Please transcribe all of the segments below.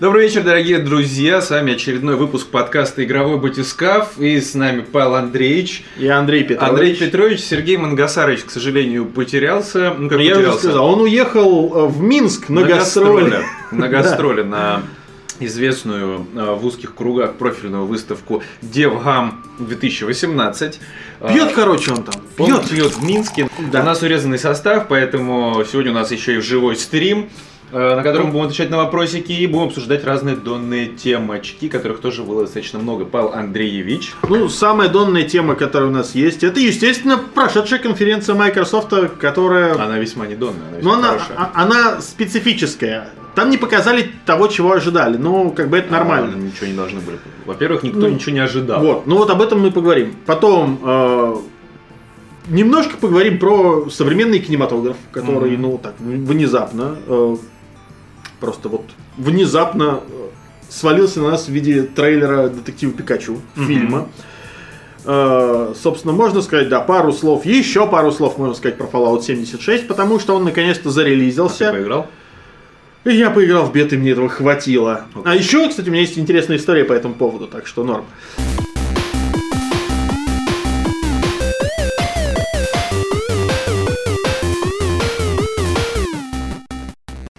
Добрый вечер, дорогие друзья. С вами очередной выпуск подкаста «Игровой батискаф». И с нами Павел Андреевич. И Андрей Петрович. Андрей Петрович. Сергей Мангасарович, к сожалению, потерялся. Ну, как потерялся? Я уже сказал, он уехал э, в Минск на, на гастроли. На гастроли, на известную э, в узких кругах профильную выставку DevGam 2018. Пьет, короче, он там. Пьет. Он пьет в Минске. Да. У нас урезанный состав, поэтому сегодня у нас еще и живой стрим. Э, на котором будем отвечать на вопросики и будем обсуждать разные донные темочки, которых тоже было достаточно много. Павел Андреевич. Ну, самая донная тема, которая у нас есть, это, естественно, прошедшая конференция Microsoft, которая... Она весьма не донная, она весьма Но она, а, она специфическая. Там не показали того, чего ожидали. Ну, как бы это нормально. А, ничего не должны были. Во-первых, никто ну, ничего не ожидал. Вот, ну вот об этом мы поговорим. Потом э, немножко поговорим про современный кинематограф, который, mm-hmm. ну, так, внезапно э, просто вот внезапно э, свалился на нас в виде трейлера детектива Пикачу, фильма. Uh, собственно, можно сказать, да, пару слов, еще пару слов можно сказать про Fallout 76, потому что он наконец-то зарелизился. А ты поиграл? И я поиграл в беты, мне этого хватило. Okay. А еще, кстати, у меня есть интересная история по этому поводу, так что норм.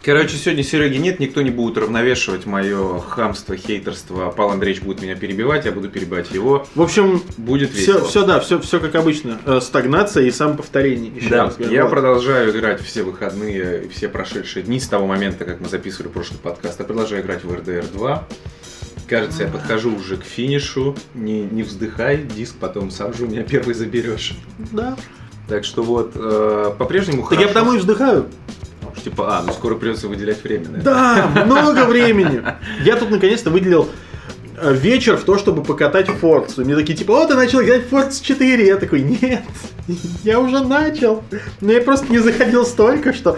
Короче, сегодня Сереги нет, никто не будет равновешивать мое хамство, хейтерство. Павел Андреевич будет меня перебивать, я буду перебивать его. В общем, будет весело. Все, все да, все, все как обычно. Э, стагнация и самоповторение. Еще да, раз я продолжаю играть все выходные и все прошедшие дни с того момента, как мы записывали прошлый подкаст. Я продолжаю играть в RDR 2. Кажется, я подхожу уже к финишу. Не, не вздыхай, диск потом сам же у меня первый заберешь. Да. Так что вот, э, по-прежнему так хорошо. я потому и вздыхаю. Типа, а, ну скоро придется выделять время, Да, много времени. Я тут наконец-то выделил э, вечер в то, чтобы покатать Форцу. Мне такие, типа, о, ты начал играть в Forza 4. Я такой, нет, я уже начал. Но я просто не заходил столько, что...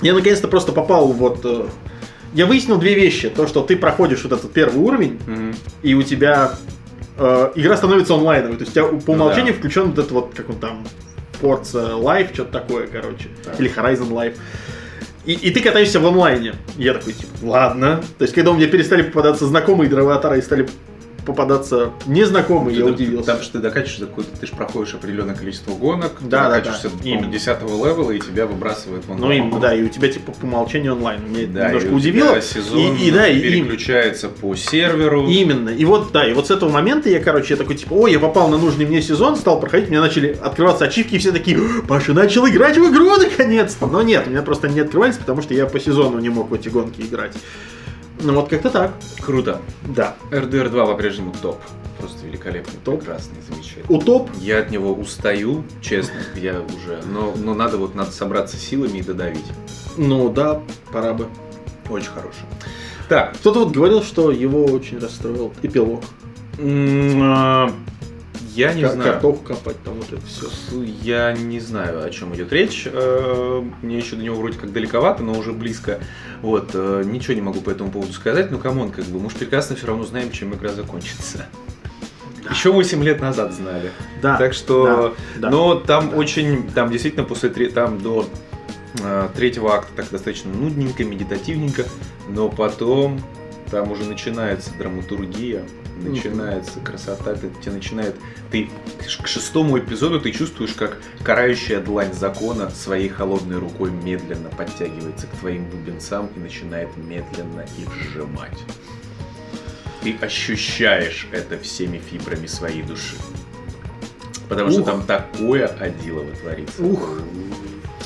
Я наконец-то просто попал вот... Э, я выяснил две вещи. То, что ты проходишь вот этот первый уровень, mm-hmm. и у тебя э, игра становится онлайновой. То есть у тебя по умолчанию ну, да. включен вот этот вот, как он там, Forza Life, что-то такое, короче. Так. Или Horizon Life. И, и ты катаешься в онлайне. Я такой, типа, ладно. То есть, когда у меня перестали попадаться знакомые дровоатары и стали попадаться незнакомые, я удивился. Там что ты докачиваешься, ты же проходишь определенное количество гонок, да, ты докачиваешься да, да. до 10 левела, и тебя выбрасывает в онлайн. Ну, именно, да, и у тебя типа по умолчанию онлайн. Меня да, немножко и удивило. сезон и, и, да, переключается и, по серверу. Именно. И вот, да, и вот с этого момента я, короче, я такой, типа, ой, я попал на нужный мне сезон, стал проходить, мне начали открываться ачивки, и все такие, Паша начал играть в игру наконец-то. Но нет, у меня просто не открывались, потому что я по сезону не мог в эти гонки играть. Ну вот как-то так. Круто. Да. RDR 2 по-прежнему топ просто великолепный, топ. прекрасный, замечательный. У топ? Я от него устаю, честно, я уже, но, но надо вот надо собраться силами и додавить. Ну да, пора бы. Очень хороший. Так. Кто-то вот говорил, что его очень расстроил эпилог. Я не как, знаю. Картоху копать, там вот это все. Я не знаю, о чем идет речь. Э, мне еще до него вроде как далековато, но уже близко. Вот, э, ничего не могу по этому поводу сказать. Ну, come on, как бы, мы же прекрасно все равно знаем, чем игра закончится. Еще 8 лет назад знали. Да. Так что, да, но там да. очень, там действительно после там до э, третьего акта так достаточно нудненько, медитативненько, но потом там уже начинается драматургия, начинается красота, ты, тебе начинает, ты к шестому эпизоду ты чувствуешь, как карающая длань закона своей холодной рукой медленно подтягивается к твоим бубенцам и начинает медленно их сжимать ты ощущаешь это всеми фибрами своей души. Потому Ух. что там такое одилово творится. Ух.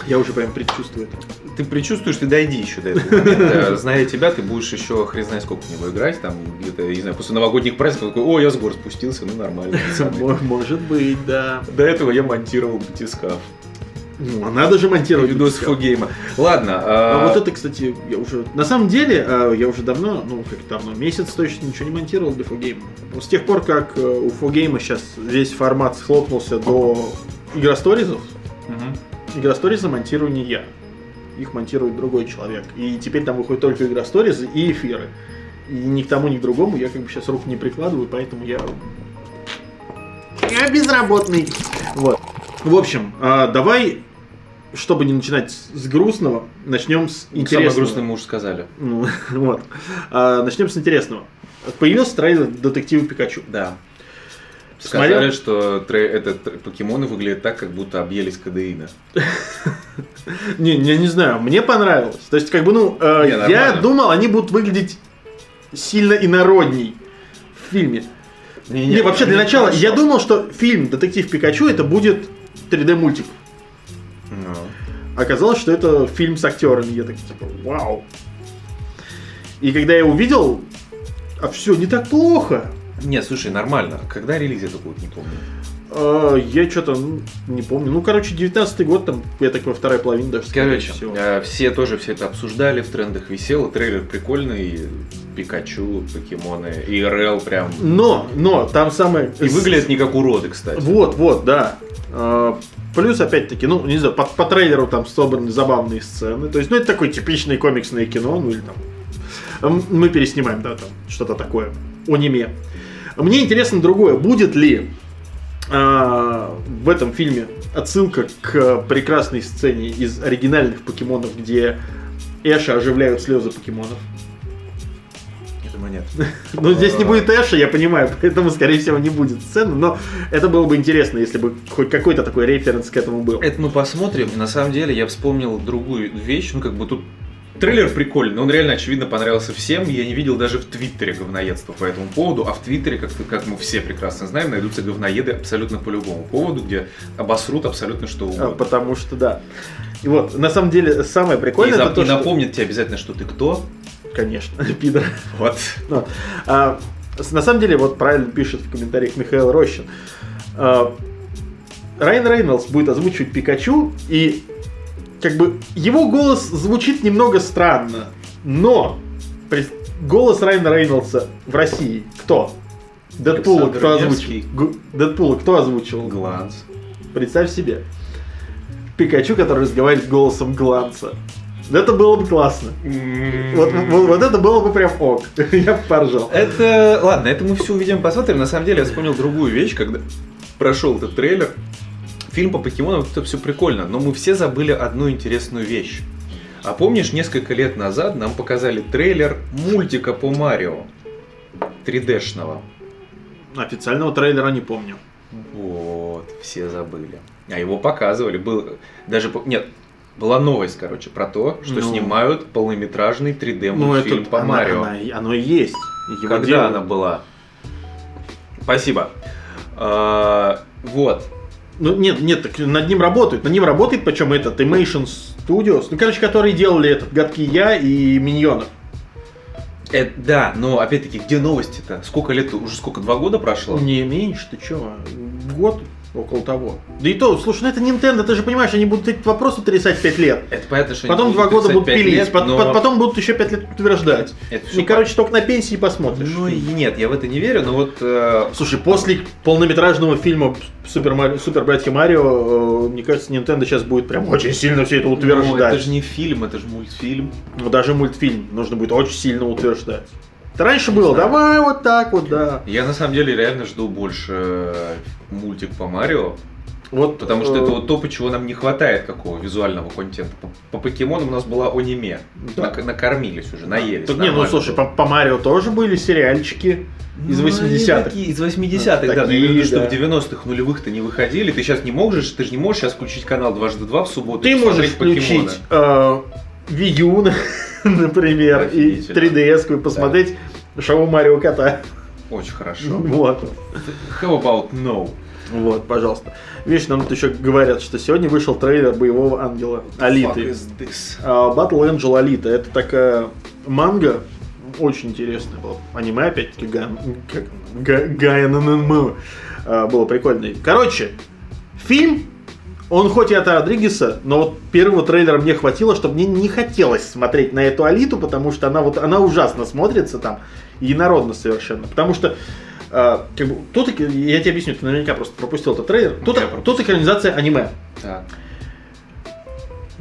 Я уже прям предчувствую это. Ты предчувствуешь, ты дойди еще до этого момента. Зная тебя, ты будешь еще хрен знает сколько в него играть. Там где-то, не знаю, после новогодних праздников такой, о, я с гор спустился, ну нормально. Может быть, да. До этого я монтировал батискаф. Ну, а надо же монтировать видос фогейма. Ладно. А... а вот это, кстати, я уже... На самом деле, а, я уже давно, ну, как давно, месяц точно ничего не монтировал для фогейма. С тех пор, как э, у фогейма сейчас весь формат схлопнулся до игросторизов, угу. Игросторизы монтирую не я. Их монтирует другой человек. И теперь там выходят только игросторизы и эфиры. И ни к тому, ни к другому я как бы сейчас руку не прикладываю, поэтому я... Я безработный. Вот. В общем, а, давай чтобы не начинать с грустного, начнем с интересного. Самое грустное мы уже сказали. Ну, вот. А, начнем с интересного. Появился трейлер детектива Пикачу. Да. Смотрел? Сказали, что тре- этот покемоны выглядят так, как будто объелись кадеина. Не, не, не знаю, мне понравилось. То есть, как бы, ну, э, Не, я думал, они будут выглядеть сильно инородней в фильме. Не, вообще, для начала, я думал, что фильм «Детектив Пикачу» это будет 3D мультик. Ну. Оказалось, что это фильм с актерами. Я так, типа, вау. И когда я увидел, а все не так плохо. Не, слушай, нормально. Когда релиз это будет, не помню. А, я что-то не помню. Ну, короче, 19 год, там, я так понимаю, вторая половина даже. Короче, всего. э, все тоже все это обсуждали, в трендах висело, трейлер прикольный, Пикачу, покемоны, и РЛ прям... Но, но, там самое... И выглядят не как уроды, кстати. Вот, вот, да. А, Плюс, опять-таки, ну, не знаю, по, по трейлеру там собраны забавные сцены. То есть, ну, это такое типичное комиксное кино, ну, или там... Мы переснимаем, да, там, что-то такое. Аниме. Мне интересно другое. Будет ли а, в этом фильме отсылка к прекрасной сцене из оригинальных покемонов, где Эша оживляют слезы покемонов? Думаю, нет. Ну, здесь не будет Эша, я понимаю, поэтому, скорее всего, не будет сцены, но это было бы интересно, если бы хоть какой-то такой референс к этому был. Это мы посмотрим. На самом деле я вспомнил другую вещь. Ну, как бы тут трейлер прикольный, но он реально, очевидно, понравился всем. Я не видел даже в Твиттере говноедства по этому поводу. А в Твиттере, как, как мы все прекрасно знаем, найдутся говноеды абсолютно по любому поводу, где обосрут абсолютно что А, угодно. Потому что, да. И вот, на самом деле, самое И, прикольное, за- это то, и что... напомнит тебе обязательно, что ты кто. Конечно, пидор. Вот. Ну, а, на самом деле, вот правильно пишет в комментариях Михаил Рощин. А, Райан Рейнольдс будет озвучивать Пикачу, и как бы его голос звучит немного странно, но голос Райана Рейнольдса в России кто? Дэдпула кто озвучил? Дэдпула кто озвучивал? Гланс. Представь себе. Пикачу, который разговаривает голосом Гланса. Это было бы классно. Вот, вот- вот это было бы прям ок. Я бы поржал. Это, ладно, это мы все увидим, посмотрим. На самом деле я вспомнил другую вещь, когда прошел этот трейлер. Фильм по покемонам, это все прикольно, но мы все забыли одну интересную вещь. А помнишь, несколько лет назад нам показали трейлер мультика по Марио 3D-шного? Официального трейлера не помню. Вот, все забыли. А его показывали, был даже нет, была новость, короче, про то, что Ну. снимают полнометражный 3D Ну, мультфильм это по она- Марио. она- оно и есть. Его Когда делают. она была? Спасибо. А, вот. Ну, нет, нет, так над ним работают. Над ним работает, причем этот Animation Studios, ну, короче, которые делали этот Гадкий Я и Миньонов. Э, да, но опять-таки, где новости-то? Сколько лет? Уже сколько? Два года прошло? Не меньше, ты чё? Год около того. Да и то, слушай, ну это Nintendo, ты же понимаешь, они будут эти вопросы трясать 5 лет. Это понятно, что Потом они два года будут 35 пилить, лет, но- пот- потом будут еще 5 лет утверждать. Это И, короче, только на пенсии посмотришь. Ну и нет, я в это не верю, но вот... э, Слушай, после полнометражного фильма Супер, Мари- Супер Братья Марио, э, мне кажется, Nintendo сейчас будет прям очень сильно все это ну, утверждать. это же не фильм, это же мультфильм. Ну, даже мультфильм нужно будет очень сильно утверждать. Это раньше было, знаю. давай вот так вот, да. Я на самом деле реально жду больше э, мультик по Марио, Вот, потому что э, это вот то, чего нам не хватает какого визуального контента. По, по покемонам у нас была аниме. Да. Нак- накормились уже, наелись. Так не, ну слушай, по, по Марио тоже были сериальчики из Ну, они 80-х. такие, Из 80-х, Ну, да. Но я имею в виду, такие, что да. в 90-х нулевых-то не выходили. Ты сейчас не можешь, ты же не можешь сейчас включить канал дважды два в субботу. Ты и можешь включить э, Wii U, например, и Офигительно. 3DS, и посмотреть шоу Марио Кота. Очень хорошо. Вот. How about no? Вот, пожалуйста. Видишь, нам тут еще говорят, что сегодня вышел трейлер боевого ангела Алиты. А, Battle Angel Alita. Это такая манга, очень интересная была. Аниме, опять-таки, Га- как- Га- Гая ННМ. А, Было прикольно. Короче, фильм, он хоть и от Родригеса, но вот первого трейлера мне хватило, чтобы мне не хотелось смотреть на эту Алиту, потому что она вот, она ужасно смотрится там, и инородно совершенно. Потому что а, как бы, тут, я тебе объясню, ты наверняка просто пропустил этот трейлер. Тут, тут экранизация аниме Так.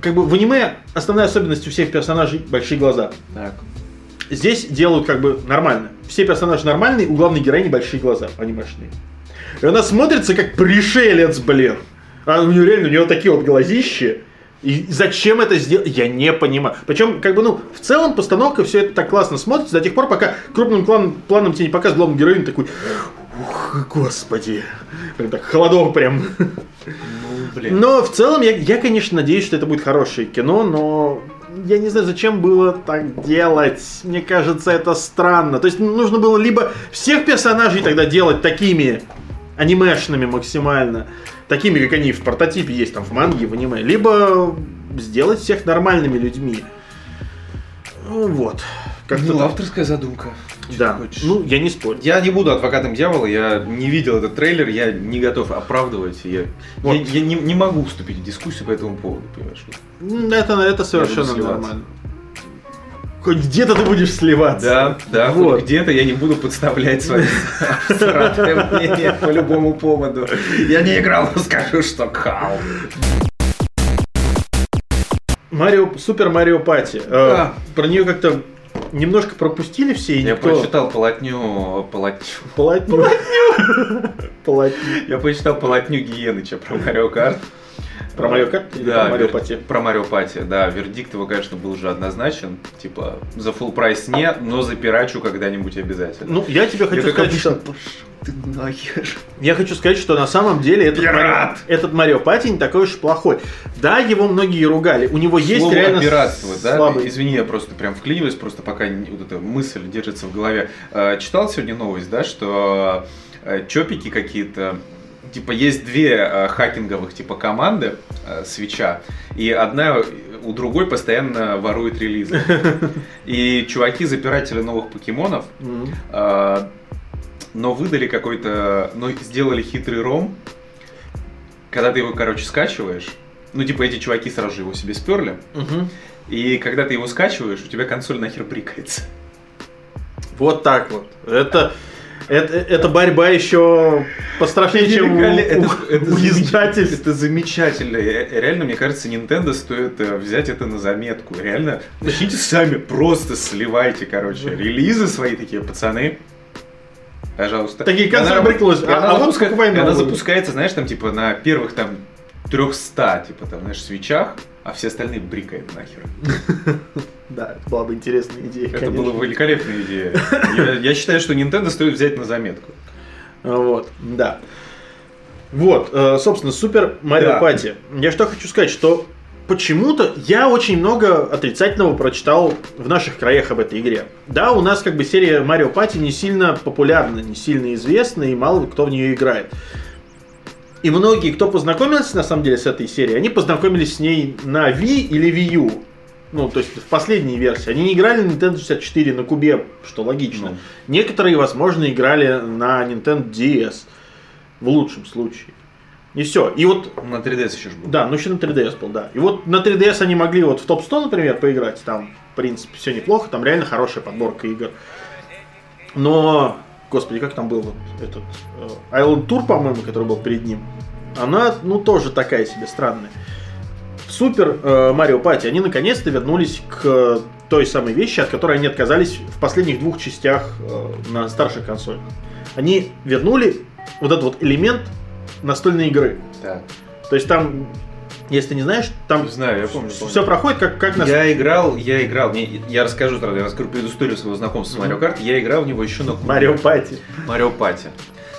как бы в аниме основная особенность у всех персонажей большие глаза. Так. Здесь делают как бы нормально. Все персонажи нормальные, у главной героини большие глаза анимешные. И она смотрится как пришелец, блин. А у нее реально, у нее такие вот глазищи. И зачем это сделать, я не понимаю. Причем, как бы, ну, в целом постановка все это так классно смотрится до тех пор, пока крупным планом, планом тебе не показывает главный героин такой, ух, господи, прям так холодок прям. Ну, блин. Но в целом я, я, конечно, надеюсь, что это будет хорошее кино, но я не знаю, зачем было так делать. Мне кажется, это странно. То есть нужно было либо всех персонажей тогда делать такими анимешными максимально, такими, как они в прототипе есть, там, в манге, в аниме, либо сделать всех нормальными людьми. Ну, Вот. Как-то Ну, так. авторская задумка. Да. хочешь. Ну, я не спорю. Я не буду адвокатом дьявола, я не видел этот трейлер, я не готов оправдывать. Я, Вот. я, я не, не могу вступить в дискуссию по этому поводу, понимаешь? М, Это, это совершенно нормально. Хоть где-то ты будешь сливаться. Да, да, Вот. где-то я не буду подставлять свои мнение по любому поводу. Я не играл, но скажу, что кал. Марио, Super Mario Party. Э, Да. Про нее как-то немножко пропустили все, и Я никто... прочитал полотню, полотню. Полотню. Полотню. Я прочитал полотню Гиеныча про Mario Kart. Про Марио или да, про Mario Party? Про Mario Party, да. Вердикт его, конечно, был уже однозначен. Типа, за full price нет, но за пирачу когда-нибудь обязательно. Ну, я тебе хочу Я сказать, обычно, что... «Пошёл ты нахер. Я хочу сказать, что на самом деле этот! Марио, этот Mario Party не такой уж плохой. Да, его многие ругали. У него есть Слово реально пиратство, да? слабый. Извини, я просто прям вклиниваюсь, просто пока не- вот эта мысль держится в голове. Э, Читал сегодня новость, да, что э, чопики какие-то Типа есть две э, хакинговых типа команды э, свеча, и одна у другой постоянно ворует релизы. И чуваки запиратели новых покемонов, э, но выдали какой-то, но сделали хитрый ром, когда ты его, короче, скачиваешь. Ну, типа, эти чуваки сразу же его себе сперли. И когда ты его скачиваешь, у тебя консоль нахер брикается. Вот так вот. Это, это, это борьба еще пострашнее, чем у, Великолепно. у- это, у издательств. это замечательно. Э, Реально, мне кажется, Nintendo стоит э, взять это на заметку. Реально, начните сами, просто сливайте, короче, релизы свои такие, пацаны. Пожалуйста. Такие консоль брыкнулась, а- она а вот запуска- она запускается, знаешь, там типа на первых там 300, типа там, знаешь, свечах, а все остальные брикают нахер. Да, это была бы интересная идея, Это конечно. была великолепная идея. Я, я считаю, что Nintendo стоит взять на заметку. Вот, да. Вот, э, собственно, Супер Марио. Пати. Я что хочу сказать, что почему-то я очень много отрицательного прочитал в наших краях об этой игре. Да, у нас как бы серия Марио Пати не сильно популярна, не сильно известна, и мало кто в нее играет. И многие, кто познакомился на самом деле с этой серией, они познакомились с ней на Wii или Wii U. Ну, то есть в последней версии. Они не играли на Nintendo 64 на кубе, что логично. Ну. Некоторые, возможно, играли на Nintendo DS. В лучшем случае. И все. И вот, На 3DS еще ж был. да, ну еще на 3DS был, да. И вот на 3DS они могли вот в топ-100, например, поиграть. Там, в принципе, все неплохо. Там реально хорошая подборка игр. Но, господи, как там был вот этот э, Island Tour, по-моему, который был перед ним. Она, ну, тоже такая себе странная. Супер э, Марио Пати они наконец-то вернулись к той самой вещи, от которой они отказались в последних двух частях э, на старших консолях. Они вернули вот этот вот элемент настольной игры. Да. То есть там, если ты не знаешь, там Знаю, я помню. помню. все проходит как, как на... Я играл, я играл, не- я расскажу сразу, я расскажу предысторию своего знакомства с Марио Карт. Я играл в него еще на. Марио Пати. Марио Пати.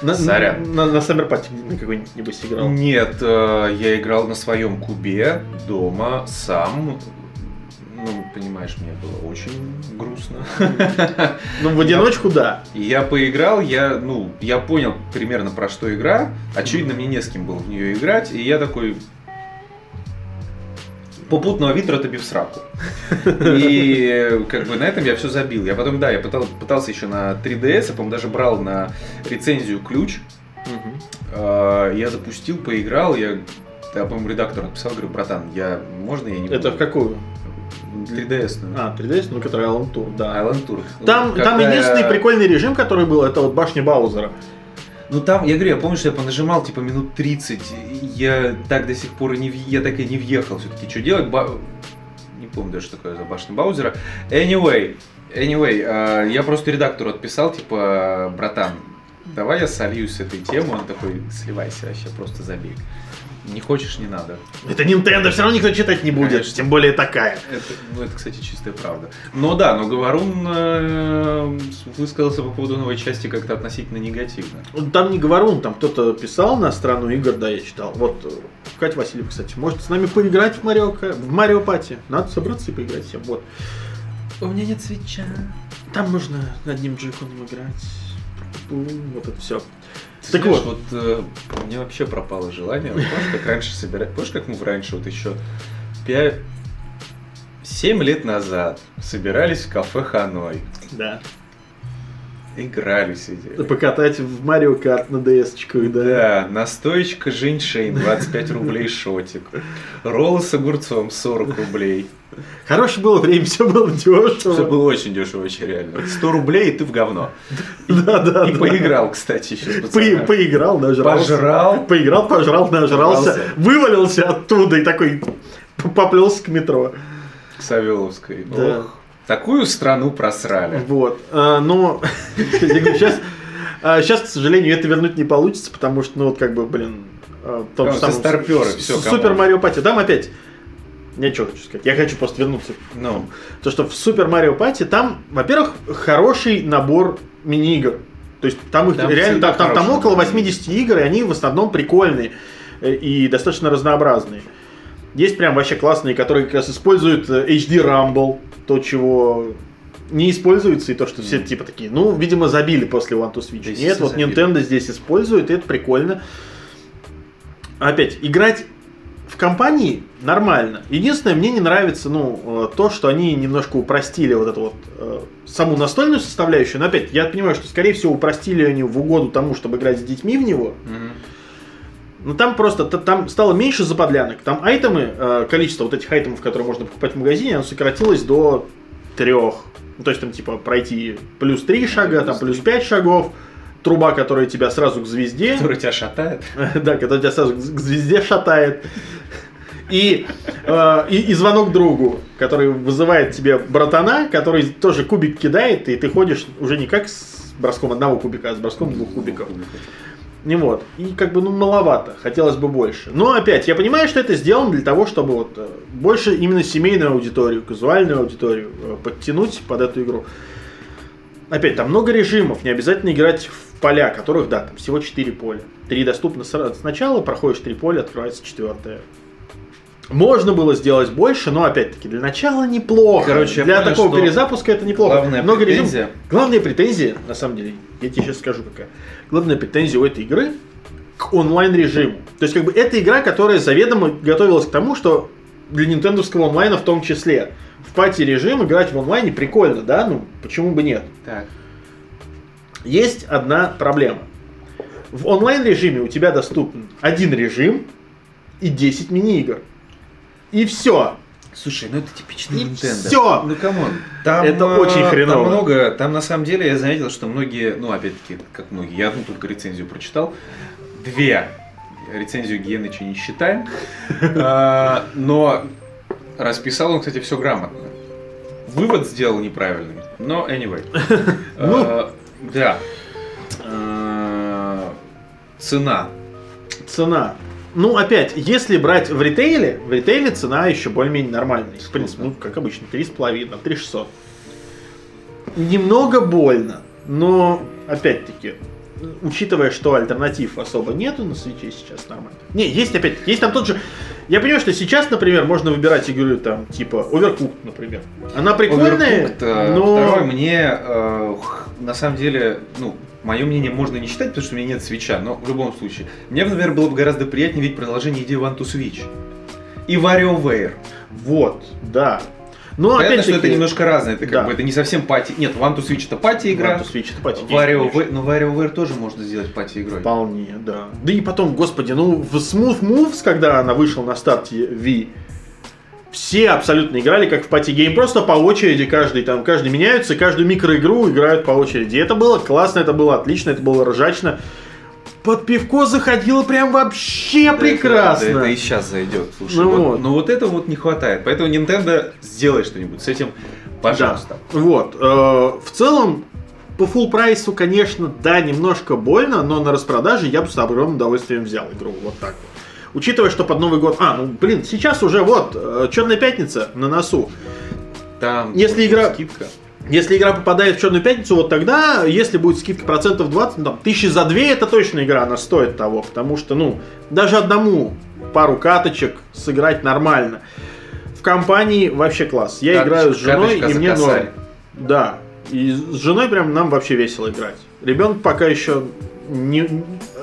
На, Сорян. на, на на какой-нибудь играл. Нет, э, я играл на своем кубе дома сам. Ну, понимаешь, мне было очень грустно. Ну, в одиночку, да. Я поиграл, я, ну, я понял примерно про что игра. Очевидно, мне не с кем было в нее играть. И я такой, попутного ветра тобе в сраку. И как бы на этом я все забил. Я потом, да, я пытал- пытался еще на 3DS, я, по-моему, даже брал на рецензию ключ. Э, Я запустил, поиграл, я, я по-моему, редактору написал, говорю, братан, я, можно я не Это в буду?» какую? 3DS. ну. А, 3DS, ну, который Alan Tour, да. Island Tour. Там, Когда там единственный прикольный режим, который был, это вот башня Баузера. Ну там, я говорю, я помню, что я понажимал типа минут 30, и я так до сих пор и не, я так и не въехал все-таки. Что делать? Ба- Не помню даже, что такое за башня Баузера. Anyway, anyway, э, я просто редактору отписал, типа, братан, давай я сольюсь с этой темой. Он такой, сливайся вообще, просто забей. Не хочешь, не надо. Это Nintendo, все равно никто читать не будет, Конечно. тем более такая. Это, ну, это, кстати, чистая правда. Но да, но Говорун э, высказался по поводу новой части как-то относительно негативно. Там не говорун, там кто-то писал на страну игр, да, я читал. Вот, э, Катя Васильева, кстати, может с нами поиграть в Марио, в Марио Пати. Надо собраться и поиграть всем, вот. У меня нет свеча. Там нужно одним джойконом играть. Бум, Вот это все. Ты Так знаешь, вот. вот э, у меня вообще пропало желание. Вот Помнишь, как раньше собирать? Помнишь, как мы раньше вот еще 5... 7 лет назад собирались в кафе Ханой. Да. Играли, сидели. Покатать в Марио Карт на DS-очку, да. Да, настоечка Женьшень, 25 рублей шотик. Роллы с огурцом, 40 рублей. Хорошее было время, все было дешево. Все было очень дешево, очень реально. 100 рублей, и ты в говно. Да, да, И да. поиграл, кстати, еще По- поиграл, нажрался. Пожрал. Поиграл, пожрал, нажрался. Нажрался. Вывалился оттуда и такой поплелся к метро. К Савеловской. Да. Ох, такую страну просрали. Вот. А, но сейчас, сейчас, к сожалению, это вернуть не получится, потому что, ну вот как бы, блин, а, том же самом все старпёры, с- всё, с- come on. Super Mario Party. Там опять. Я что хочу сказать? Я хочу просто вернуться. Ну, То, что в Super Mario Party там, во-первых, хороший набор мини-игр. То есть там их Там реально, там, там, около набор 80 игр, и они в основном прикольные э, и достаточно разнообразные. Есть прям вообще классные, которые как раз используют э, HD Rumble, то, чего не используется, и то, что все Мгм. типа такие, ну, видимо, забили после 1-2-Switch. Да, Нет, вот забили. Nintendo здесь использует, и это прикольно. Опять, играть в компании нормально. Единственное, мне не нравится, ну, э, то, что они немножко упростили вот эту вот э, саму настольную составляющую. Но опять, я понимаю, что, скорее всего, упростили они в угоду тому, чтобы играть с детьми в него. мгм. Но там просто, там стало меньше заподлянок. Там айтемы, э, количество вот этих айтемов, которые можно покупать в магазине, оно сократилось до трех. Ну, то есть там типа пройти плюс три шага, там плюс пять шагов, труба, которая тебя сразу к звезде. который тебя шатает. Да, когда тебя сразу к к звезде шатает. И, э, и, и звонок другу, который вызывает тебе братана, который тоже кубик кидает, и ты ходишь уже не как с броском одного кубика, а с броском двух кубиков. Не вот. И как бы, ну, маловато. Хотелось бы больше. Но опять, я понимаю, что это сделано для того, чтобы вот э, больше именно семейную аудиторию, казуальную аудиторию э, подтянуть под эту игру. Опять, там много режимов, не обязательно играть в поля, которых, да, там всего 4 поля. Три доступно сначала, проходишь три поля, открывается четвертое. Можно было сделать больше, но опять-таки для начала неплохо. Короче, для понял, такого перезапуска это неплохо. главная Много претензия- Главная претензия, на самом деле, я тебе сейчас скажу какая. Главная претензия у этой игры к онлайн-режиму. То есть, как бы, это игра, которая заведомо готовилась к тому, что для нинтендовского онлайна в том числе. В party-режим играть в онлайне прикольно, да? Ну, почему бы нет? Так. Есть одна проблема. В онлайн-режиме у тебя доступен один режим и 10 мини-игр. И все. Слушай, ну это типичный Nintendo. всё. Ну come on. Там, Это э, очень хреново. Там много, там на самом деле я заметил, что многие, ну опять-таки, как многие, я одну только рецензию прочитал, две. Рецензию Гиеныча не считаем. А, Но расписал он, кстати, все грамотно. Вывод сделал неправильный. Но anyway. Ну. А, Да. А, Цена. Цена. Ну, опять, если брать в ритейле, в ритейле цена еще более-менее нормальная. В принципе, ну, как обычно, 3,5, там, 3,600. Немного больно, но, опять-таки, учитывая, что альтернатив особо нету на свече сейчас нормально. Не, есть опять, есть там тот же... Я понимаю, что сейчас, например, можно выбирать игру там, типа, Overcooked, например. Она прикольная, Overcooked, э, но... Второй мне, э, на самом деле, ну, мое мнение можно не считать, потому что у меня нет свеча, но в любом случае. Мне, например, было бы гораздо приятнее видеть продолжение идеи One to Switch. И WarioWare. Вот, да. Но Понятно, что опять-таки... это немножко разное, это как да. бы это не совсем party. Нет, 1-2-Switch это party игра. One to Switch это пати, WarioWare, но WarioWare тоже можно сделать party игрой. Вполне, да. Да и потом, господи, ну в Smooth Moves, когда она вышла на старте Wii, все абсолютно играли как в party game, просто по очереди каждый там, каждый меняются, каждую микроигру играют по очереди. Это было классно, это было отлично, это было ржачно. Под пивко заходило прям вообще Да, прекрасно. Это, да, это и сейчас зайдет. Слушай, Ну вот- вот. но вот этого вот не хватает. Поэтому Nintendo сделай что-нибудь с этим, пожалуйста. Да. Вот. э, в целом, по full прайсу, конечно, да, немножко больно, но на распродаже я бы с огромным удовольствием взял игру. Вот так вот. Учитывая, что под Новый год... А, ну, блин, сейчас уже вот, э, Черная Пятница на носу. Там Если игра- скидка. Если игра попадает в Черную Пятницу, вот тогда, если будет скидка процентов 20, ну, там, тысячи за две, это точно игра, она стоит того, потому что, ну, даже одному пару каточек сыграть нормально. В компании вообще класс. Я Каточка- играю с женой, и мне норм. Да. И с женой прям нам вообще весело играть. Ребенок пока еще не...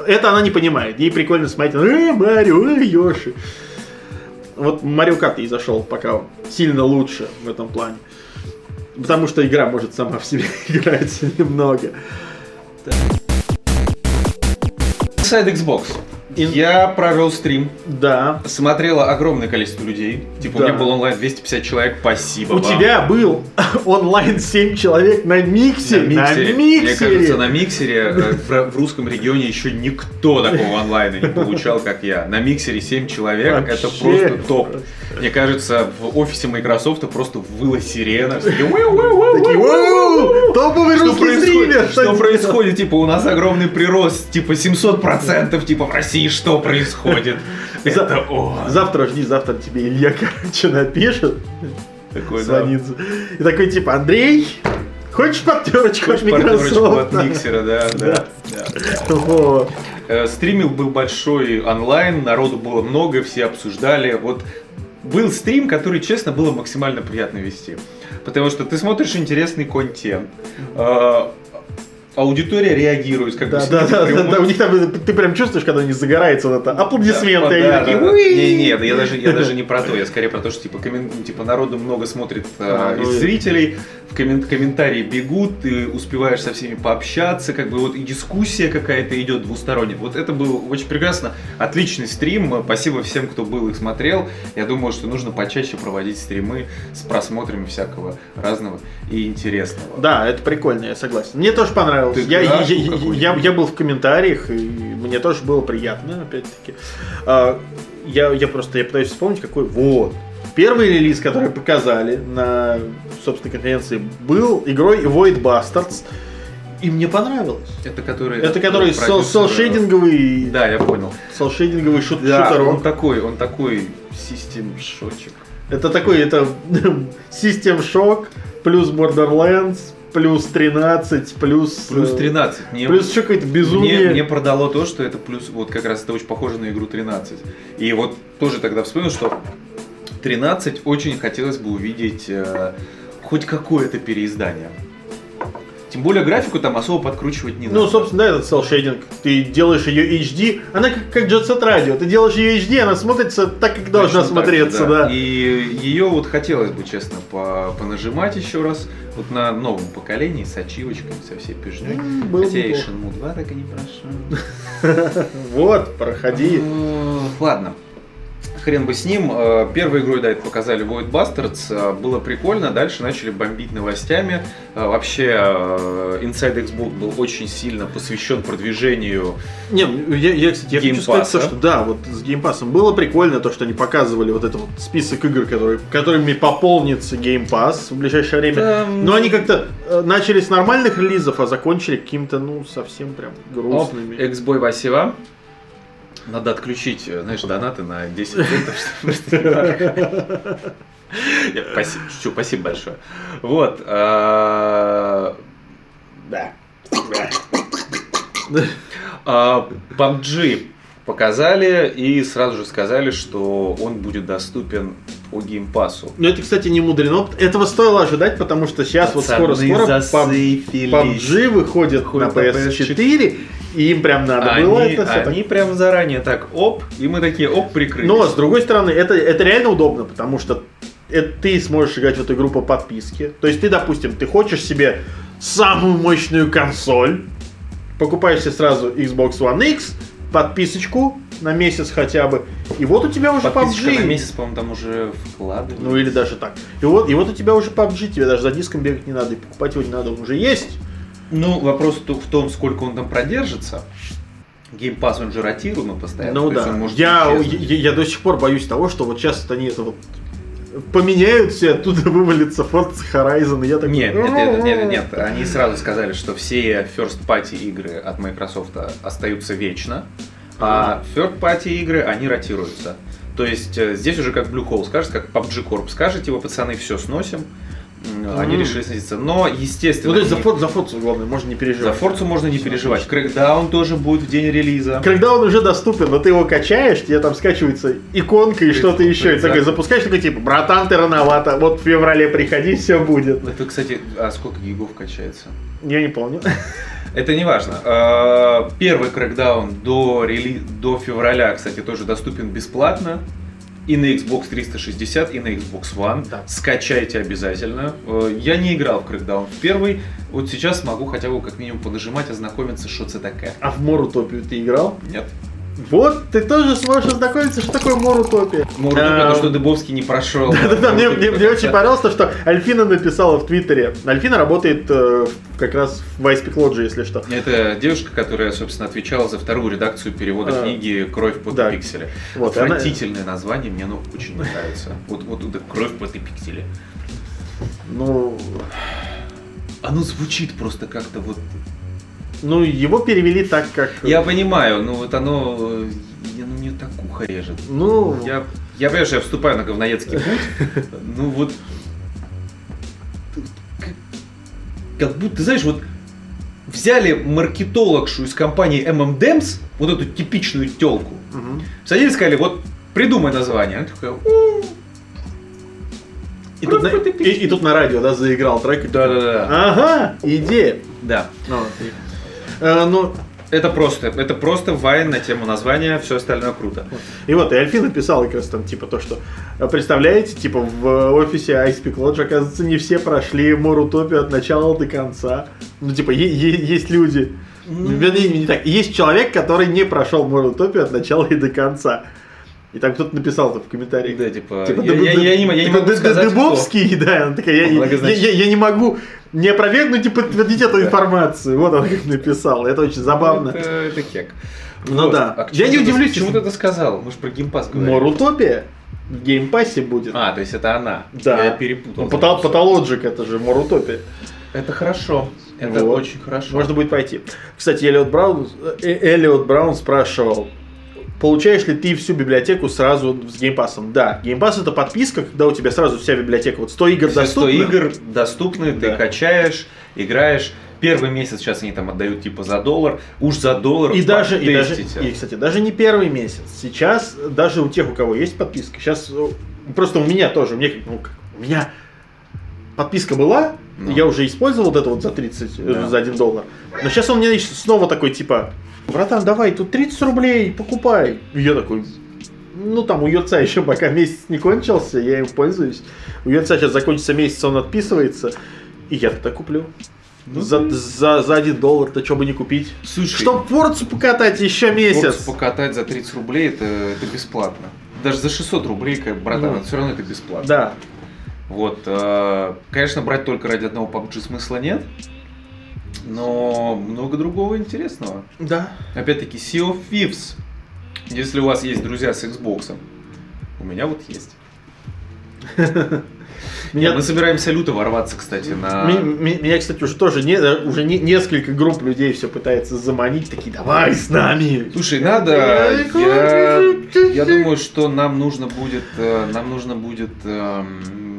Это она не понимает. Ей прикольно смотреть. Э, Марио, э, Йоши. Вот Марио Карт ей зашел пока сильно лучше в этом плане. Потому что игра может сама в себе играть немного. Inside Xbox. Ин- Я провел стрим, Да. смотрело огромное количество людей. Типа, Да. у меня был онлайн 250 человек, спасибо У вам. тебя был онлайн 7 человек на на миксере. миксере. На Мне миксере. кажется, на миксере э, в, в русском регионе еще никто такого онлайна не получал, как я. На миксере 7 человек, это Вообще. просто топ. Мне кажется, в офисе Microsoft просто выла сирена. Все такие, «Уэу-уэу-уэу-уэу». Такие, «Воу, топовый русский стример. Что делает?» происходит? Типа, у нас огромный прирост, типа 700%, типа в России что происходит? Это о, Завтра жди, завтра тебе Илья, короче, напишет, такой, да. звонит. И такой, типа, Андрей, хочешь подтерочку от Хочешь от Microsoft? миксера, да, да. Да. Э, Стримил был большой онлайн, народу было много, все обсуждали. Вот был стрим, который, честно, было максимально приятно вести. Потому что ты смотришь интересный контент, э, аудитория реагирует, как бы Да, сидит да, да, прямом- да, у них там, ты прям чувствуешь, когда они загораются, вот это, аплодисменты, Да, такие, да, да. «Уи!» Не, не, да я даже, я даже не про то, я скорее про то, что типа, коммен- типа народу много смотрит э, А, из и- зрителей, в коммен- комментарии бегут, ты успеваешь со всеми пообщаться, как бы вот и дискуссия какая-то идет двусторонняя. Вот это было очень прекрасно, отличный стрим, спасибо всем, кто был и смотрел. Я думаю, что нужно почаще проводить стримы с просмотрами всякого разного и интересного. Да, это прикольно, я согласен. Мне тоже понравилось. Ты Я, я, я- я- был в комментариях, и мне тоже было приятно, опять-таки. А, Я, я просто я пытаюсь вспомнить, какой... Вот. Первый релиз, который показали на, собственной конференции, был игрой Void Bastards. И мне понравилось. Это который... Это который продюсер- селшейдинговый, Да, я понял. селшейдинговый шут Да, шутерок. он такой, он такой систем шотчик. Это такой, это System Shock, плюс Borderlands, плюс 13, плюс... Плюс э, 13. Мне, Плюс еще какое-то безумие. мне, мне продало то, что это плюс, вот как раз это очень похоже на игру 13. И вот тоже тогда вспомнил, что 13 очень хотелось бы увидеть э, хоть какое-то переиздание. Тем более графику там особо подкручивать не надо. Ну, собственно, да, этот селшейдинг. Ты делаешь ее HD, она как, как Jet Set Radio. Ты делаешь ее HD, она смотрится так, как должна Точно так же, смотреться, да. И ее вот хотелось бы, честно, по- понажимать еще раз. Вот на новом поколении с ачивочками, со всей пижней. М, было Хотя и. Shenmue 2 так и не прошел. Вот, проходи. Ладно. Хрен бы с ним. Э, Первой игрой, да, это показали Void Bastards. Э, Было прикольно. Дальше начали бомбить новостями. Э, Вообще, Inside Xbox был очень сильно посвящен продвижению. Не, я, я, кстати, я хочу сказать, то, что да, вот с геймпасом было прикольно то, что они показывали вот этот вот список игр, которые, которыми пополнится геймпас в ближайшее время. Там- Но они как-то начали с нормальных релизов, а закончили каким-то, ну, совсем прям грустными. Xboy спасибо. Надо отключить, э, знаешь, донаты на 10 центов. просто- Спасибо, шучу, спасибо большое. Вот. а, Да. А, PUBG показали и сразу же сказали, что он будет доступен по геймпасу. Ну, это, кстати, не мудрено. Этого стоило ожидать, потому что сейчас вот Пацаны скоро-скоро PUBG выходит на на PS4, и им прям надо было Они, это все так они прям заранее так, оп, и мы такие, оп, прикрылись. Но, с другой стороны, это, это реально удобно, потому что это ты сможешь играть в эту игру по подписке. То есть ты, допустим, ты хочешь себе самую мощную консоль, покупаешь себе сразу Xbox One X, подписочку на месяц хотя бы, и вот у тебя уже Подписочка PUBG. на месяц, по-моему, там уже вкладывают. Ну или даже так. И вот, и вот у тебя уже PUBG, тебе даже за диском бегать не надо, и покупать его не надо, он уже есть. Ну, вопрос в том, сколько он там продержится. Геймпас, он же ротируемый постоянно. Ну да. может Я, я, я до сих пор боюсь того, что вот сейчас они это вот поменяют все, оттуда вывалится Forza Horizon, и я такой... Нет, нет, нет, нет, нет, они сразу сказали, что все first party игры от Microsoft остаются вечно, А third party игры, они ротируются. То есть э, здесь уже как Blue Hole скажет, как PUBG Corp скажете, вы пацаны все сносим, они решили снизиться. Но, естественно... Ну, то есть за, фор, за Форцу, главное, можно не переживать. За Форцу можно не переживать. Крэкдаун тоже будет в день релиза. Крэкдаун уже доступен, но ты его качаешь, тебе там скачивается иконка и что-то еще. И такой запускаешь, такой типа, братан, ты рановато, вот в феврале приходи, все будет. Это, кстати, а сколько гигов качается? Я не помню. Это не важно. А, первый крэкдаун до, рели... до февраля, кстати, тоже доступен бесплатно и на Xbox 360, и на Xbox One. Да. Скачайте обязательно. Э, я не играл в Crackdown в первый. Вот сейчас могу хотя бы как минимум понажимать, ознакомиться, что это такое. А в Морутопию ты играл? Нет. Вот, ты тоже сможешь ознакомиться, что такое Морутопия. Морутопия, то, что Дыбовский не прошел. Да-да-да, мне, мне, мне очень понравилось то, что Альфина написала в Твиттере. Альфина работает э, как раз в Icepeak Lodge, если что. Это девушка, которая, собственно, отвечала за вторую редакцию перевода а, книги «Кровь под да. пикселе». Вот, Отвратительное она... название, мне оно очень нравится. Вот, вот, вот «Кровь под пикселе». Ну... Оно звучит просто как-то вот ну, его перевели так, как... Я понимаю, ну вот оно, ну, мне так ухо режет. Ну... Я, я понимаю, что я вступаю на говноедский путь, ну вот... Как будто, знаешь, вот взяли маркетологшу из компании M&M's, вот эту типичную телку, угу. садили и сказали, вот придумай название. Она такая, и тут, на, и, и тут на радио, да, заиграл трек. Да, да, да. Ага, идея. Да. Ну, Э, ну, это просто, это просто вайн на тему названия, все остальное круто. И вот, и Альфи написал как раз там, типа, то, что, э, представляете, типа, в офисе Icepeak Lodge, оказывается, не все прошли Морутопию от начала до конца. Ну, типа, есть люди, ну... вернее, не так, есть человек, который не прошел Мор. Утопию от начала и до конца. И там кто-то написал в комментариях. Да, типа, типа я, я, я, я, не, я не могу сказать, Дыбовский, да, он такая, я, я, я, я не могу не опровергнуть и подтвердить эту информацию. Вот он как написал, это очень забавно. Это, это кек. Ну вот. да. А я не удивлюсь, почему ты это сказал. Мы же про Game Pass говорим. Мор. Утопия в Game Pass'е будет. А, то есть это она. Да. Я перепутал. Ну, Pathol, Pathologic это же Мор. Утопия. Это хорошо. Это вот. очень хорошо. Можно будет пойти. Кстати, Эллиот Браун, э, Эллиот Браун спрашивал, получаешь ли ты всю библиотеку сразу с геймпасом? Да, геймпас это подписка, когда у тебя сразу вся библиотека, вот 100 игр доступны. 100 игр доступны, да. ты качаешь, играешь. Первый месяц сейчас они там отдают типа за доллар, уж за доллар и даже, и даже, и, кстати, даже не первый месяц. Сейчас даже у тех, у кого есть подписка, сейчас просто у меня тоже, меня, ну, у меня подписка была, ну. я уже использовал вот это вот за 30, э, да. за 1 доллар. Но сейчас у меня снова такой типа, братан, давай, тут 30 рублей, покупай. И я такой, ну там у Йоца еще пока месяц не кончился, я им пользуюсь. У Йоца сейчас закончится месяц, он отписывается, и я это куплю. Ну, за, за, за 1 доллар, то что бы не купить? Слушай, Чтоб Форцу покатать еще месяц. Форцу покатать за 30 рублей, это, это бесплатно. Даже за 600 рублей, как, братан, ну, все равно это бесплатно. Да. Вот, э, конечно, брать только ради одного PUBG смысла нет но много другого интересного. Да. Опять-таки, Sea of Thieves. Если у вас есть друзья с Xbox, у меня вот есть. Меня... Мы собираемся люто ворваться, кстати, на... Меня, кстати, уже тоже не, уже не, несколько групп людей все пытается заманить, такие, давай с нами. Слушай, надо, я, я думаю, что нам нужно будет, э, нам нужно будет, эм,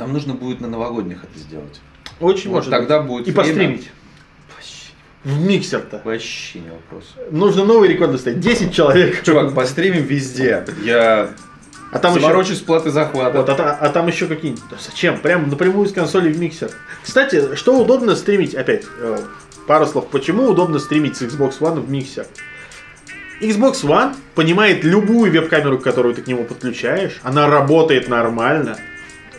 нам нужно будет на новогодних это сделать. Очень вот может тогда будет И время. постримить. В миксер-то. Вообще не вопрос. Нужно новый рекорд достать. 10 человек. Чувак, постримим везде. Я а там заморочусь еще... платы захвата. Вот, а, а там еще какие-нибудь. Зачем? Прям напрямую с консоли в миксер. Кстати, что удобно стримить? Опять, э, пару слов. Почему удобно стримить с Xbox One в миксер? Xbox One понимает любую веб-камеру, которую ты к нему подключаешь. Она работает нормально.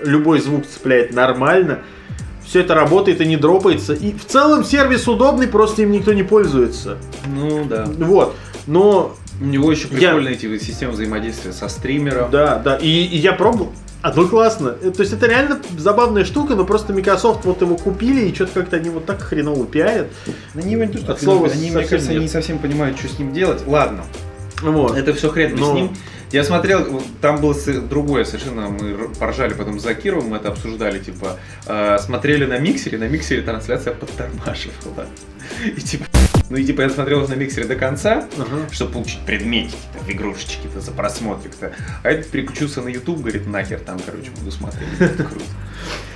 Любой звук цепляет нормально все это работает и не дропается. И в целом сервис удобный, просто им никто не пользуется. Ну да. Вот. Но у него еще прикольные я... эти системы взаимодействия со стримером. Да, да. И, и я пробовал. А ну классно. Э, то есть это реально забавная штука, но просто Microsoft вот его купили, и что-то как-то они вот так хреново пиарят. Да не, не то, что От слова они, мне кажется, нет. не совсем понимают, что с ним делать. Ладно. Вот. Это все хрен но... с ним. Я смотрел, там было другое совершенно, мы поржали потом за Кировым, мы это обсуждали, типа, э, смотрели на миксере, на миксере трансляция подтормаживала. И типа, Ну и типа я смотрел на миксере до конца, uh-huh. чтобы получить предметики, в игрушечки-то за просмотрик-то. А этот переключился на YouTube, говорит, нахер там, короче, буду смотреть. Это круто.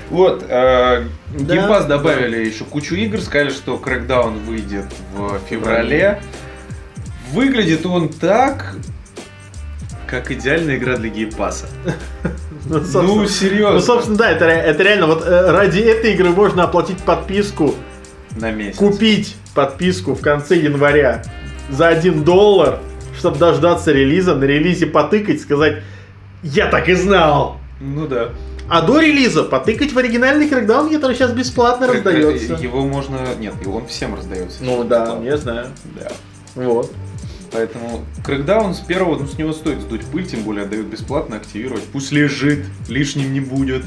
Вот, э, Game Pass добавили еще кучу игр, сказали, что Crackdown выйдет в феврале. Выглядит он так, как идеальная игра для геймпаса. Ну, ну, серьезно. Ну, собственно, да, это, это реально, вот э, ради этой игры можно оплатить подписку. На месяц. Купить подписку в конце января за 1 доллар, чтобы дождаться релиза, на релизе потыкать, сказать, я так и знал. Ну да. А до релиза потыкать в оригинальный крэкдаун, который сейчас бесплатно Крэк... раздается. Его можно... Нет, он всем раздается. Ну да, я знаю. Да. Вот. Поэтому крэкдаун с первого, ну с него стоит сдуть пыль, тем более отдают бесплатно активировать. Пусть лежит, лишним не будет.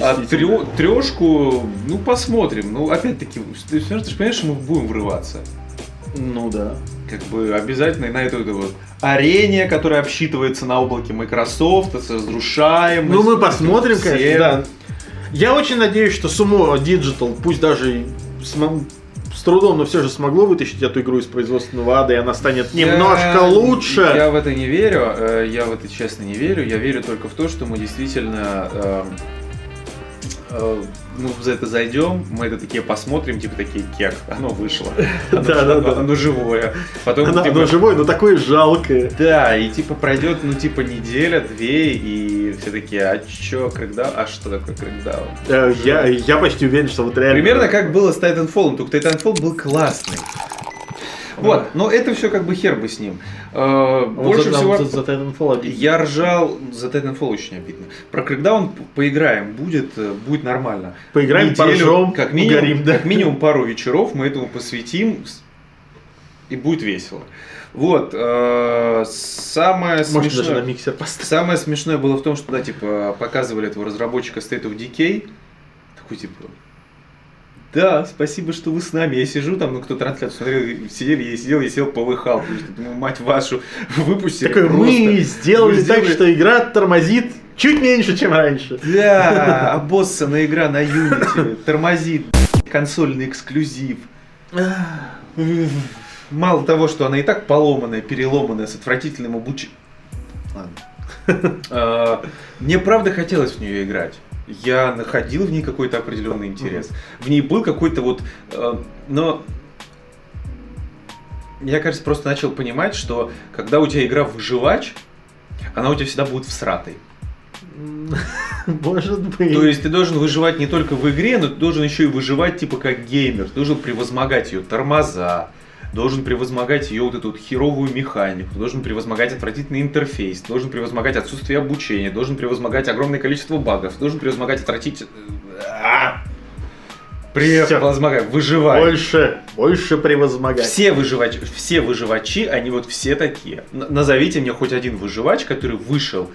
А трё, трешку, ну посмотрим. Ну опять-таки, ты, ты понимаешь, что мы будем врываться. Ну да. Как бы обязательно на эту, эту вот арене, которая обсчитывается на облаке Microsoft, с разрушаемостью. Ну мы посмотрим, конечно, да. Я очень надеюсь, что Sumo Digital, пусть даже с трудом, но все же смогло вытащить эту игру из производственного ада, и она станет я, немножко лучше. Я в это не верю, э, я в это честно не верю. Я верю только в то, что мы действительно эм, э, ну, за это зайдем, мы это такие посмотрим, типа такие, кек, оно вышло. Оно, да, да, да. Оно живое. Потом, оно, типа, оно живое, но такое жалкое. Да, и типа пройдет, ну, типа неделя, две, и все такие, а чё, крэкдаун? А что такое крэкдаун? Э, я, я почти уверен, что вот реально... Примерно как было с Titanfall, только Titanfall был классный. Вот, но это все как бы хер бы с ним. Э, больше за, всего... За, за Titanfall обидно. Я ржал, за Titanfall очень обидно. Про Крэкдаун поиграем, будет, э, будет нормально. Поиграем, Неделю, поржем, как минимум, угорим, да. Как минимум пару вечеров мы этому посвятим, и будет весело. Вот, э, самое Может, смешное... даже на миксер поставить. Самое смешное было в том, что, да, типа, показывали этого разработчика State of Decay, такой, типа, да, спасибо, что вы с нами. Я сижу там, ну кто трансляцию смотрел, сидели, я сидел, я сидел, полыхал. Думаю, мать вашу, выпустили просто. мы сделали мы так, что игра тормозит чуть меньше, чем раньше. Да, обоссанная игра на Unity, тормозит, консольный эксклюзив. Мало того, что она и так поломанная, переломанная, с отвратительным обучением. Ладно. А, мне правда хотелось в нее играть я находил в ней какой-то определенный интерес. В ней был какой-то вот... Э, но я, кажется, просто начал понимать, что когда у тебя игра выживач, она у тебя всегда будет всратой. Может быть. То есть ты должен выживать не только в игре, но ты должен еще и выживать типа как геймер. Ты должен превозмогать ее тормоза, должен превозмогать ее вот эту вот херовую механику, должен превозмогать отвратительный интерфейс, должен превозмогать отсутствие обучения, должен превозмогать огромное количество багов, должен превозмогать отвратительный... А! Превозмогать, выживать. Больше, больше превозмогать. Все, выживач, все выживачи, они вот все такие. Назовите мне хоть один выживач, который вышел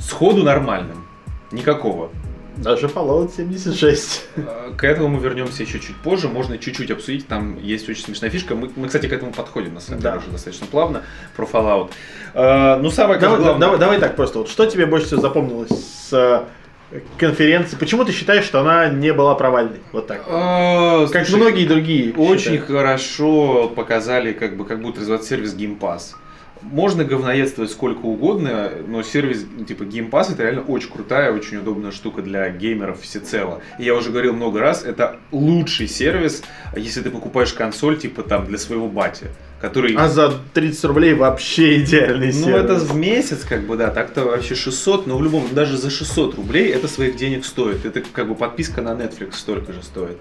сходу нормальным. Никакого. Даже Fallout 76. А, к этому мы вернемся еще чуть позже. Можно чуть-чуть обсудить. Там есть очень смешная фишка. Мы, мы кстати, к этому подходим, на самом деле, да. уже достаточно плавно про Fallout. Uh, ну, самое давай, главное... давай, давай так просто. Вот что тебе больше всего запомнилось с э, конференции? Почему ты считаешь, что она не была провальной? Вот так. Uh, как слушай, многие другие. Очень считают. хорошо показали, как бы, как будет развиваться сервис Game Pass можно говноедствовать сколько угодно, но сервис типа Game Pass это реально очень крутая, очень удобная штука для геймеров всецело. И я уже говорил много раз, это лучший сервис, если ты покупаешь консоль типа там для своего бати. Который... А за 30 рублей вообще идеальный сервис. Ну, это в месяц, как бы, да, так-то вообще 600, но в любом, даже за 600 рублей это своих денег стоит. Это как бы подписка на Netflix столько же стоит.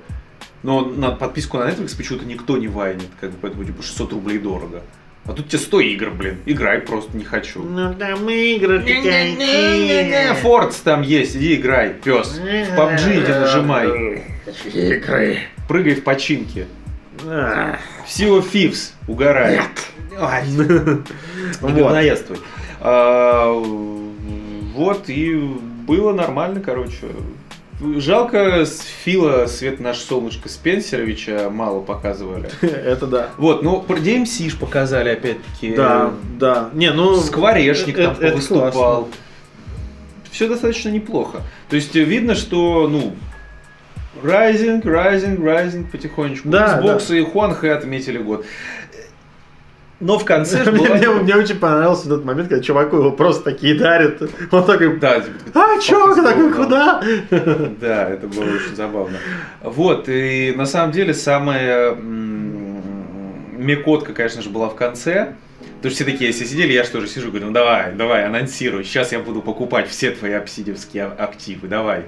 Но на подписку на Netflix почему-то никто не вайнит, как бы, поэтому типа 600 рублей дорого. А тут тебе 100 игр, блин. Играй просто не хочу. Ну там игры такие. Фордс там есть, иди играй, пес. В PUBG иди нажимай. Игры. Прыгай в починке. В Sea of Thieves угорай. Нет. Вот. А, вот, и было нормально, короче. Жалко, с Фила Свет наш солнышко Спенсеровича мало показывали. Это да. Вот, ну про DMC ж показали опять-таки. Да, да. Не, ну... Скворечник там это, выступал. Все достаточно неплохо. То есть видно, что, ну, Rising, Rising, Rising потихонечку. Да, Xbox да. и Хуанхэ отметили год. Но в конце Мне, была- мне- мне очень понравился этот момент, когда чуваку его просто такие дарят. Он такой, Да, типа, а, чувак, такой, going on?» куда? Да, это было очень забавно. Вот, и на самом деле самая мекотка, конечно же, была в конце. Потому что все такие, если сидели, я же тоже сижу, говорю, ну давай, давай, анонсируй, сейчас я буду покупать все твои обсидиевские а- активы, давай.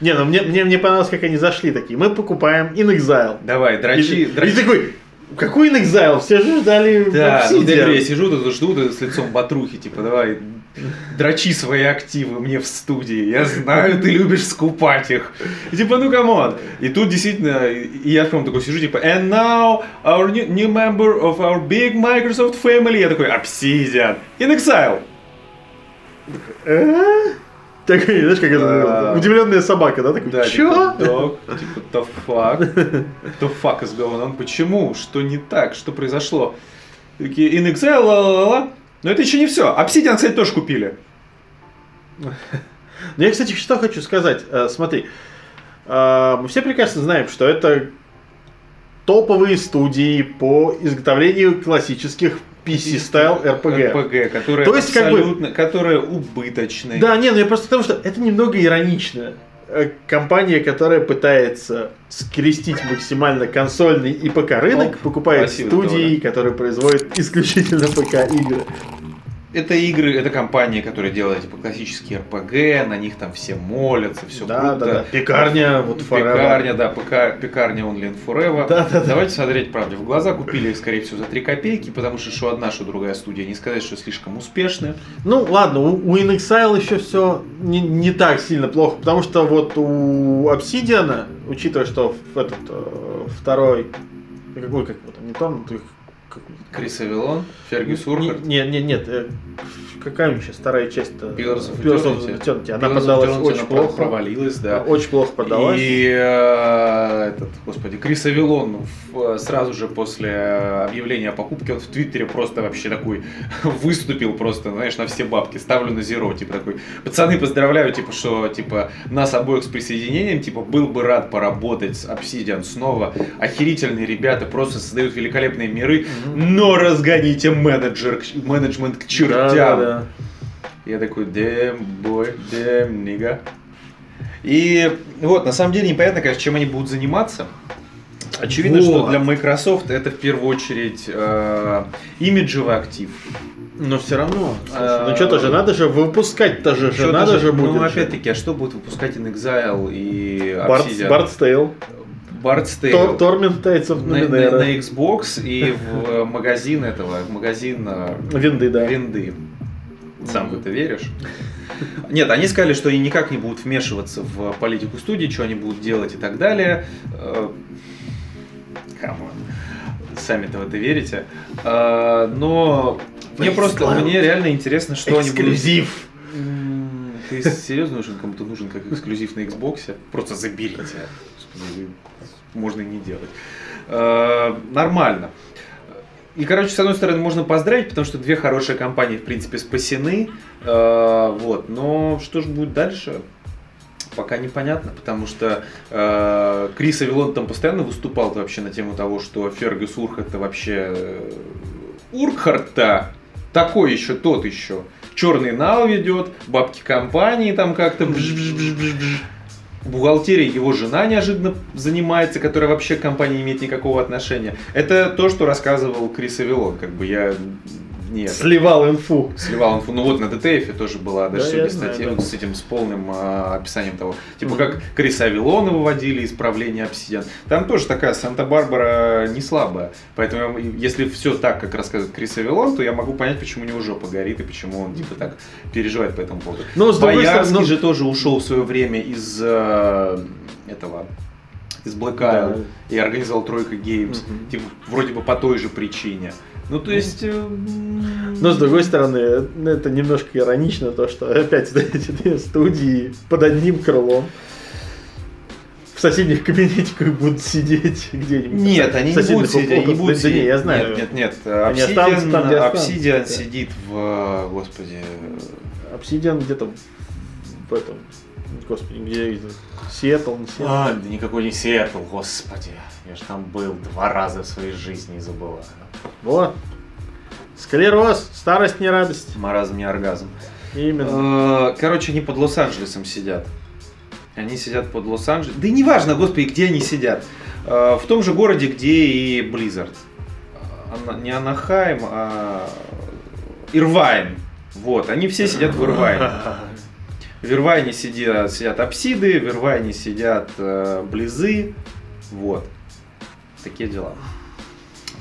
Не, ну мне, мне, мне понравилось, как они зашли такие. Мы покупаем inXile. Давай, И, дрочи, и дрочи. такой, какой inXile? Все же ждали Да, ну, Obsidian. я сижу тут, жду тут с лицом батрухи, типа, давай, дрочи свои активы мне в студии, я знаю, ты любишь скупать их. И типа, ну come on. И тут действительно, и я прям такой сижу, типа, and now our new, new member of our big Microsoft family, я такой, Obsidian, inXile. Такой, знаешь, как это, удивленная собака, да? Такой, Да, чё? типа, dog, типа, the fuck, the fuck is going on, почему, что не так, что произошло? In exile, ла-ла-ла. Но это еще не все. Obsidian, кстати, тоже купили. Ну, я, кстати, что хочу сказать. Э, Смотри, э, мы все прекрасно знаем, что это топовые студии по изготовлению классических PC-стайл RPG. РПГ, которые То есть, как бы- абсолютно, которые убыточные. Да, не, ну я просто потому что это немного иронично. Э, Компания, которая пытается скрестить максимально консольный и ПК рынок, Оп, покупает студии, которые производят исключительно ПК игры. Это игры, это компании, которые делают типа классические РПГ, на них там все молятся, все Да, круто. да, да. Пекарня, вот Forever. Пекарня, да, ПК, пекарня Only in Forever. Да, да, да. Давайте смотреть правде в глаза. Купили их, скорее всего, за 3 копейки, потому что что одна, что другая студия. Не сказать, что слишком успешны. Ну ладно, у, у InXile еще все не, не так сильно плохо, потому что вот у Obsidian, учитывая, что в этот э, второй, какой как не как- Крис Авилон, Фергюс Урхард. Не, не, нет, э, какая у сейчас вторая часть-то? Eternity. Eternity. Она Eternity, очень плохо. Провалилась, да. Очень плохо продалась. И э, этот, господи, Крис Авилон в- сразу же после э, объявления о покупке он в Твиттере просто вообще такой выступил просто, знаешь, на все бабки. Ставлю на зеро, типа такой. Пацаны, поздравляю, типа, что типа нас обоих с присоединением, типа, был бы рад поработать с Obsidian снова. Охерительные ребята просто создают великолепные миры, но разгоните менеджер, менеджмент к чертям. Да, да, да. Я такой, damn boy, damn nigga. И вот, на самом деле непонятно, конечно, чем они будут заниматься. Очевидно, что Вот. для Microsoft это в первую очередь э, имиджевый актив. Но все равно. слушай, ну что-то же надо же выпускать-то же, надо же будет. Ну, опять-таки, а что будет выпускать In Exile и Obsidian? Bard's Tale. Tale. Тор- Tides of на, на- Numenera. на Xbox и в магазин этого, в магазин э, Винды, да. винды. Сам в это веришь? Нет, они сказали, что они никак не будут вмешиваться в политику студии, что они будут делать и так далее. Э, Come on. Сами-то в это верите. Э, Но мне просто, мне реально интересно, что они будут... Эксклюзив. Ты серьезно нужен кому-то нужен как эксклюзив на Xbox? Просто заберите. Можно и не делать. Э, Нормально. И, короче, с одной стороны, можно поздравить, потому что две хорошие компании, в принципе, спасены. Э, Вот. Но что же будет дальше? Пока непонятно, потому что э, Крис Авилон там постоянно выступал вообще на тему того, что Фергюс Урхард это вообще э, Урхард-то такой еще, тот еще. Черный нал ведет, бабки компании там как-то. Бухгалтерией его жена неожиданно занимается, которая вообще к компании не имеет никакого отношения. Это то, что рассказывал Крис Авилон. Как бы я нет. Сливал инфу. Сливал инфу. Ну вот на ДТФ тоже была даже Да, сегодня статья вот с этим, с полным а, описанием того. Типа Мгм. как Криса Авилона выводили исправление обсидиан. Там тоже такая Санта-Барбара не слабая. Поэтому если все так, как рассказывает Крис Авилон, то я могу понять, почему у него жопа горит и почему он типа так переживает по этому поводу. Но с Боярский стороны, ну- же тоже ушел в свое время из э, этого из Black Isle Да. и организовал Тройка Геймс. Мгм. Типа, вроде бы по той же причине. Ну, то есть... э, Но с другой стороны, это немножко иронично, то, что опять эти две студии под одним крылом в соседних кабинетиках будут сидеть где-нибудь. Нет, они не будут сидеть, они будут Да сидеть. не, я знаю. Нет, нет, нет. Obsidian, там, где. Obsidian сидит в, господи, Obsidian где-то в этом, господи, где это, Сиэтл, не Сиэтл. А, да никакой не Сиэтл, господи. Я же там был два раза в своей жизни и забываю. Вот. Склероз, старость не радость. Маразм не оргазм. Именно. Э, Короче, они под Лос-Анджелесом сидят. Они сидят под Лос-Анджелесом. Да и неважно, господи, где они сидят. Э, В том же городе, где и Blizzard. Не Анахайм, а Ирвайн. Вот, они все сидят в Ирвайне. В Ирвайне сидят, сидят апсиды, в Ирвайне сидят э, близы. Вот. Такие дела.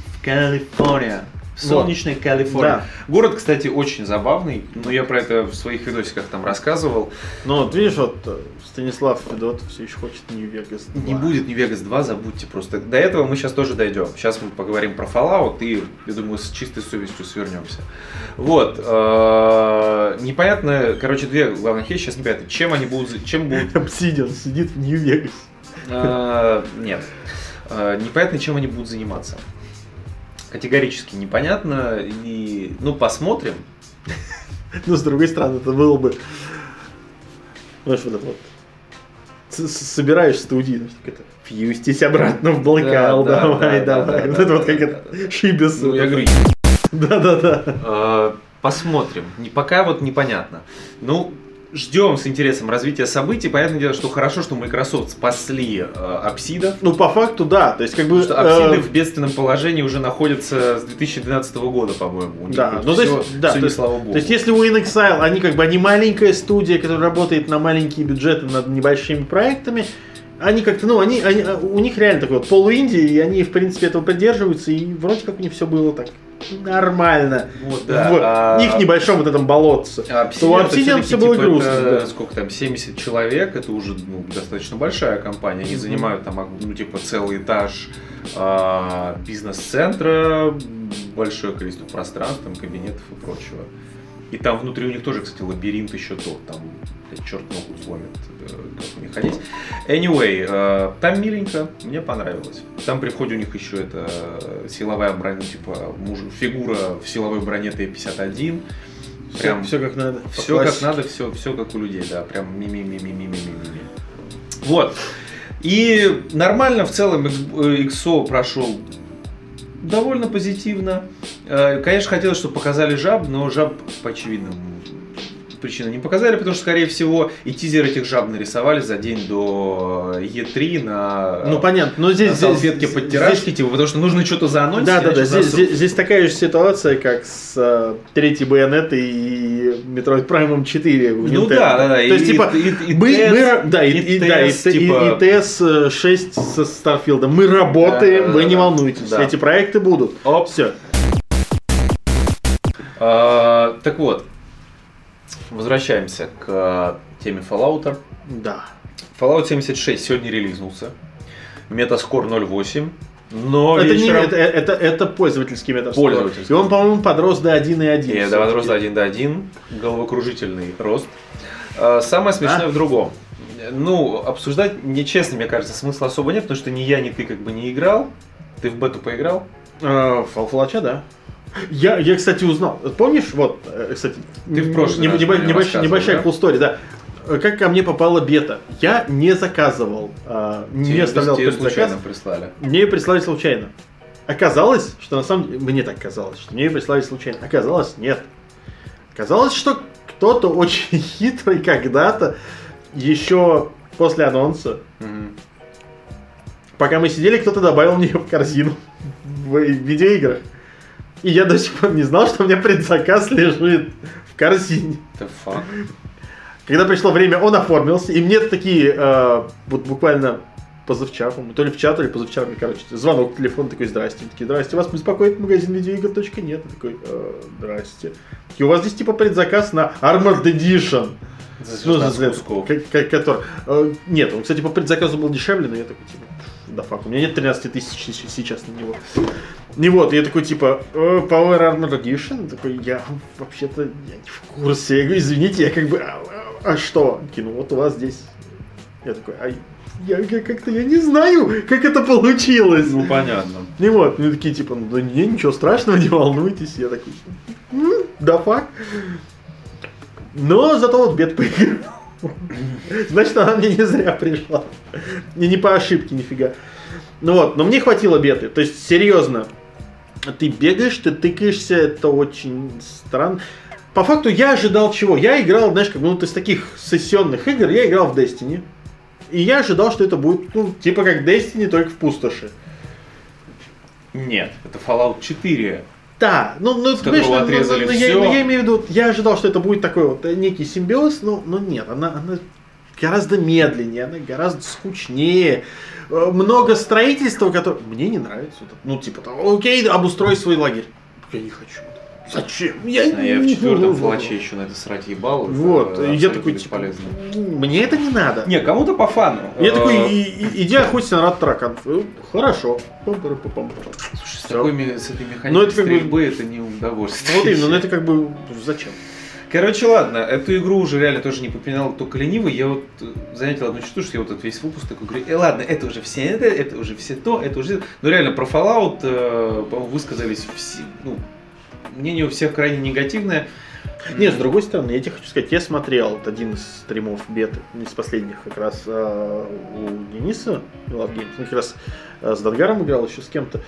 В Калифорния. В Вот. солнечной Калифорнии. Да. Город, кстати, очень забавный. Но я про это в своих видосиках там рассказывал. Ну, вот видишь, вот э, Станислав Федотов все еще хочет Нью-Вегас. Не 2. будет Нью-Вегас 2, забудьте просто. До этого мы сейчас тоже дойдем. Сейчас мы поговорим про Fallout и, я думаю, с чистой совестью свернемся. Вот. э, Непонятно, короче, две главных вещи. Сейчас непонятно, чем они будут, чем будут Обсидиан сидит в Нью-Вегасе. Э, Нет. Непонятно, чем они будут заниматься. Категорически непонятно. И, ну, посмотрим. Но с другой стороны, это было бы. Знаешь, вот это вот. Собираешь студии, это. Фьюстись обратно в блокал, Да, да, давай, да, да, давай. да, Вот это вот как это. Шибис. Ну, я говорю, Да-да-да. э, посмотрим. Пока вот непонятно. Ну, ждем с интересом развития событий. Понятное дело, что хорошо, что Microsoft спасли э, апсидов. Ну, по факту, да. То есть, как бы. Потому что апсиды э, в бедственном положении уже находятся с 2012 года, по-моему. Да, ну то есть, да, всё то есть, слава богу. то есть, если у InXile, они как бы, они маленькая студия, которая работает на маленькие бюджеты над небольшими проектами, они как-то, ну, они, они- у них реально такой вот полуинди, и они, в принципе, этого поддерживаются, и вроде как у них все было так нормально. Вот, да. в А- их небольшом вот этом болотце. А То у Obsidian все было грустно, это, да. Сколько там, 70 человек, это уже ну, достаточно большая компания. Они занимают там, ну, типа, целый этаж а, бизнес-центра, большое количество пространств, там, кабинетов и прочего. И там внутри у них тоже, кстати, лабиринт еще тот, там черт ногу сломит, э, как них ходить. Anyway, э, там миленько, мне понравилось. Там при входе у них еще это э, силовая броня, типа муж, фигура в силовой броне Т-51. Все, Прям все как надо. все как надо, все, все как у людей, да, прям ми ми ми ми ми ми ми ми Вот. И нормально в целом XO прошел довольно позитивно. Э, Конечно, хотелось, чтобы показали жаб, но жаб по причинам не показали, потому что, скорее всего, и тизер этих жаб нарисовали за день до E3 на, Ну, понятно, но на здесь... салфетке здесь- под тиражки, типа, потому что нужно что-то заанонсить. Да, да, да. Здесь, здесь- здесь такая же ситуация, как с э, третьей байонетой и Metroid Prime 4 в Ну да, да, да. То и- есть, типа, и- и мы, TES, мы да, и, и и- да, и, TES, и- типа- и TS 6 со Starfield. Мы работаем, да, вы да, не да. волнуйтесь. Да. Эти проекты будут. Оп. Все. А, так вот, возвращаемся к а, теме Fallout. Да. Fallout 76 сегодня релизнулся. Метаскор 0.8. Но это, не, вечером... это, это, это пользовательский метаскор. Пользовательский. И он, по-моему, подрос до 1.1. И это вопрос 1 до 1, головокружительный рост. А, Самое смешное А? в другом. Ну, обсуждать, нечестно, мне кажется, смысла особо нет, потому что ни я, ни ты как бы не играл. Ты в бету поиграл? Фалфлача, да. Я, я, кстати, узнал. Помнишь, вот, э, кстати, Ты в прошлый раз небо- мне небольш- рассказывал, небольшая да? story, да. Э, Как ко мне попала бета? Я не заказывал, а, не оставлял тебе случайно прислали. Мне ее прислали случайно. Оказалось, что на самом деле, мне так казалось, что мне ее прислали случайно. Оказалось, нет. Оказалось, что кто-то очень хитрый когда-то, еще после анонса, Мгм. пока мы сидели, кто-то добавил мне в корзину в видеоиграх. И я до сих пор не знал, что у меня предзаказ лежит в корзине. The fuck? Когда пришло время, он оформился, и мне такие, э, вот буквально позавчера, по-моему, то ли вчера, то ли позавчера, мне, короче, звонок телефон, такой, здрасте, Они такие, здрасте, вас беспокоит магазин видеоигр.нет, Я такой, «Э, здрасте. И у вас здесь типа предзаказ на Armored Edition. За Ну, 16 за- кусков. ка- ка- который, э, нет, он, кстати, по предзаказу был дешевле, но я такой, типа, да фак, у меня нет 13 тысяч сейчас на него. Не вот, я такой, типа, «Э, Power Armor Edition? Такой, я вообще-то я не в курсе. Я говорю, извините, я как бы, а, а- а что? Кину, вот у вас здесь. Я такой, а я, я как-то, я не знаю, как это получилось. Ну, понятно. И вот, они такие, типа, ну да не, ничего страшного, не волнуйтесь. Я такой, «М, да фак. Но зато вот бед поиграл. Значит, она мне не зря пришла. И не по ошибке, нифига. Ну вот, но мне хватило беты. То есть, серьезно, ты бегаешь, ты тыкаешься, это очень странно. По факту я ожидал чего? Я играл, знаешь, как ну, из таких сессионных игр, я играл в Destiny. И я ожидал, что это будет, ну, типа как Destiny, только в пустоши. Нет, это Fallout 4. Да, ну, ну, С которого ну, отрезали ну, ну, я, всё. ну, я имею в виду, я ожидал, что это будет такой вот э, некий симбиоз, но, но нет, она, она гораздо медленнее, она гораздо скучнее. Э, Много строительства, которое мне не нравится. Ну, типа, там, окей, обустрой свой лагерь. Я не хочу. Зачем? Я, я в не четвертом флаче еще на это срать ебал. это Вот, и я такой, типа, мне это не надо. Не, кому-то по фану. Я Э, такой, и- иди охотиться на рад тараканов. Э, Хорошо. Слушай, с, такой, этой механикой Ну, это как бы- стрельбы это не удовольствие. Вот именно, ну это как бы зачем? Короче, ладно, эту игру уже реально тоже не попинал только ленивый. Я вот э, заметил одну штуку, что я вот этот весь выпуск такой говорю, э, ладно, это уже все это, это уже все то, это уже... Ну реально, про Fallout, э, по-моему, высказались все, ну, мнение у всех крайне негативное. Не, с другой стороны, я тебе хочу сказать, я смотрел один из стримов беты, из последних, как раз а, у Дениса, Games, ну, как раз а, с Дангаром играл, еще с кем-то.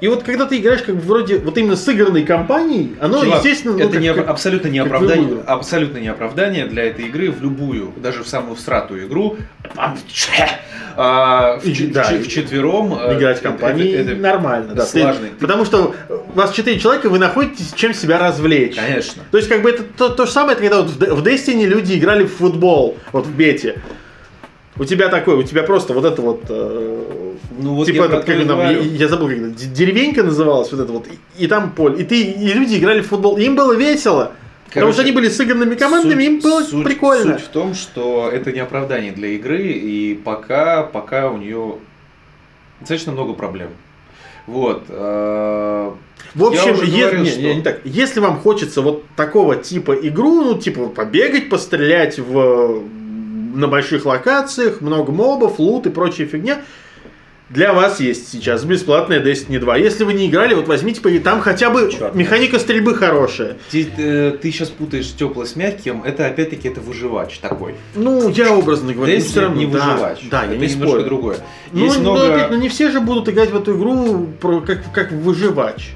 И вот когда ты играешь как бы вроде вот именно с игранной компанией, оно, Чувак, естественно, ну, это как- не, как- абсолютно не оправдание, абсолютно не оправдание для этой игры в любую, даже в самую всратую игру. А, в, И- да, в ч- и- вчетвером э, играть в компании это- это- нормально, да. Ты- сложный. потому что у вас четыре человека, вы находитесь чем себя развлечь. Конечно. То есть, как бы это то, то же самое, это когда вот в Destiny люди играли в футбол, вот в бете. У тебя такой, у тебя просто вот это вот, э, Ну вот типа, я этот, как там, я, я забыл, как это, деревенька называлась, вот это вот, и, и там поле, и ты, и люди играли в футбол, и им было весело, потому Короче, что они были сыгранными командами, Суть- им было суть- прикольно. Суть в том, что это не оправдание для игры, и пока, пока у нее достаточно много проблем. Вот. э, В общем, Я е- говорил, не, что- не, не так. Если вам хочется вот такого типа игру, ну, типа побегать, пострелять в, на больших локациях, много мобов, лут и прочая фигня, для вас есть сейчас бесплатная Destiny 2. Если вы не играли, вот возьмите, там хотя бы Чёрт. механика стрельбы хорошая. Ты, э, ты сейчас путаешь теплое с мягким, это опять-таки это выживач такой. Ну, я образно говорю, ну, всё равно, не да, выживач. Да, это я не немножко спорю. другое. Ну, Есть но много... опять, ну, не все же будут играть в эту игру про, как, как выживач.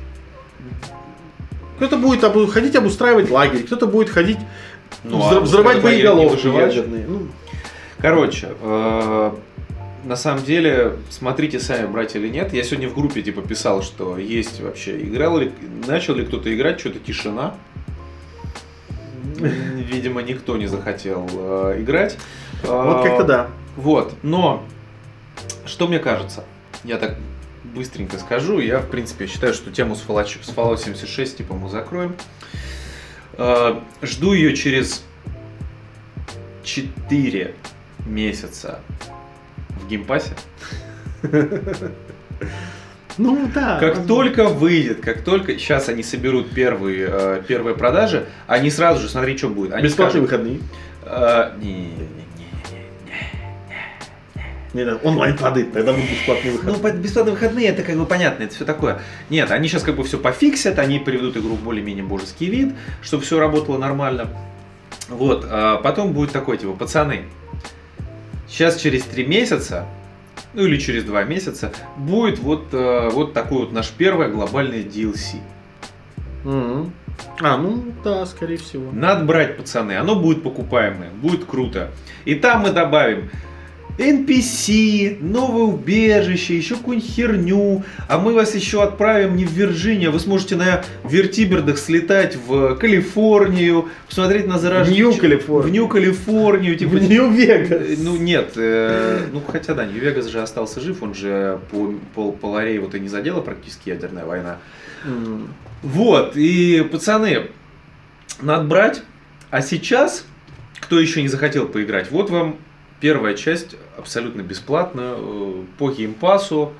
Кто-то будет обу- ходить обустраивать лагерь, кто-то будет ходить Ну, а взрывать боеголовки. Ну, Короче, э, на самом деле, смотрите сами, брать или нет. Я сегодня в группе типа писал, что есть вообще. Играл ли, начал ли кто-то играть, что-то тишина. Видимо, никто не захотел э, играть. вот Э, как-то да. Вот, но что мне кажется, я так быстренько скажу, я в принципе считаю, что тему с Fallout, с Fallout 76 типа мы закроем. Э, Жду ее через 4 месяца в Game Pass'е. Ну да. Как возможно. только выйдет, как только сейчас они соберут первые, э, первые продажи, они сразу же, смотри, что будет. Они Бесплатные скажут, выходные. э, не-не-не-не, Не, да, онлайн падает, тогда будут бесплатные Ну, выходные. под- бесплатные выходные, это как бы понятно, это все такое. Нет, они сейчас как бы все пофиксят, они приведут игру в более-менее божеский вид, чтобы все работало нормально. Вот, а потом будет такой, типа, пацаны, сейчас через три месяца, ну или через два месяца, будет вот, э, вот такой вот наш первый глобальный DLC. Мгм. А, ну да, скорее всего. Надо брать, пацаны, оно будет покупаемое, будет круто. И там мы добавим NPC, новое убежище, еще какую-нибудь херню. А мы вас еще отправим не в Вирджинию, а вы сможете на вертибердах слетать в Калифорнию, посмотреть на заражение. В Нью-Калифорнию. Типа, В Нью-Вегас. Э, Ну нет, э, ну хотя да, Нью-Вегас же остался жив, он же по, по, по ларе вот и не задела практически ядерная война. М. Вот, и пацаны, надо брать. А сейчас, кто еще не захотел поиграть, вот вам первая часть абсолютно бесплатно, э, по геймпасу,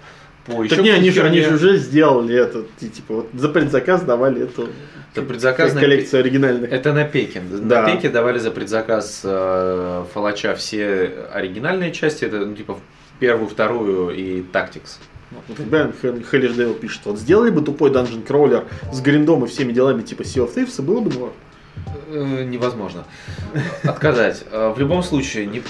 по еще Так не, они же, они же уже сделали это. Типа, вот за предзаказ давали эту За предзаказ на коллекцию оригинальных. Это на Пеке. Да. На Пеке давали за предзаказ э, Фалача все оригинальные части, это ну, типа первую, вторую и Тактикс. Вот Бен Хеллишдейл пишет, вот сделали бы тупой данжен кроулер с гриндом и всеми делами типа Sea of Thieves, было бы норм. Э, невозможно отказать. Э, в любом случае, не...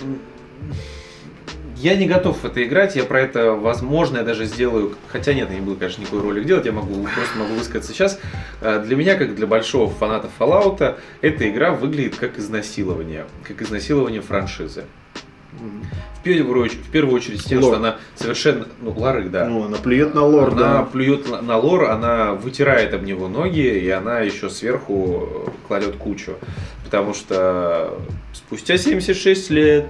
я не готов в это играть, я про это, возможно, я даже сделаю, хотя нет, я не буду, конечно, никакой ролик делать, я могу просто могу высказаться сейчас. Э, для меня, как для большого фаната Fallout, эта игра выглядит как изнасилование, как изнасилование франшизы. В первую, очередь, в первую очередь тем, Лор. что она совершенно, ну, лары, да. Ну, она плюет на лор, она да. плюет на- на лор, она вытирает об него ноги, и она еще сверху кладет кучу. Потому что спустя 76 лет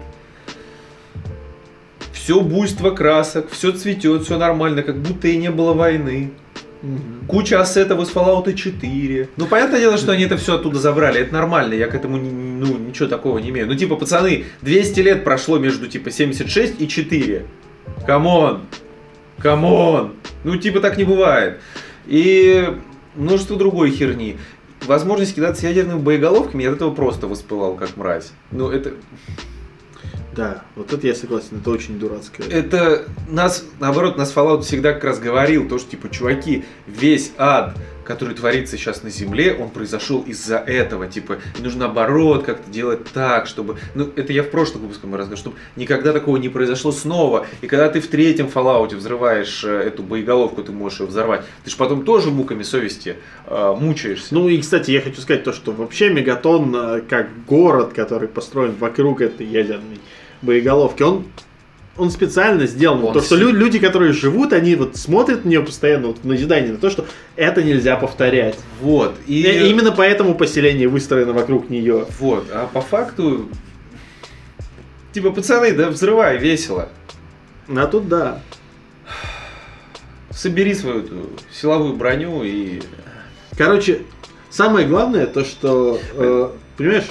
все буйство красок, все цветет, все нормально, как будто и не было войны. Мгм. Куча ассетов из Fallout 4. Ну, понятное дело, что они это все оттуда забрали. Это нормально, я к этому ну, ничего такого не имею. Ну, типа, пацаны, 200 лет прошло между, типа, 76 и 4. Come on! Come on! Ну, типа, так не бывает. И множество другой херни. Возможность кидаться ядерными боеголовками, я от этого просто воспылал, как мразь. Ну, это, Да, вот это я согласен, это очень дурацкое. это нас, наоборот, нас Fallout всегда как раз говорил, то, что, типа, чуваки, весь ад, который творится сейчас на Земле, он произошел из-за этого, типа, нужно наоборот как-то делать так, чтобы, ну, это я в прошлом выпуске мы рассказывали, чтобы никогда такого не произошло снова, и когда ты в третьем Fallout взрываешь э, эту боеголовку, ты можешь ее взорвать, ты же потом тоже муками совести э, мучаешься. Ну и, кстати, я хочу сказать то, что вообще Мегатон, э, как город, который построен вокруг этой ядерной боеголовки, он, он специально сделан. Он то, что лю- люди, которые живут, они вот смотрят на нее постоянно, вот в назидание на то, что это нельзя повторять. Вот, и... И именно поэтому поселение выстроено вокруг нее. Вот, а по факту, типа, пацаны, да взрывай, весело. А тут да. Собери свою эту силовую броню и... Короче, самое главное то, что, э, понимаешь,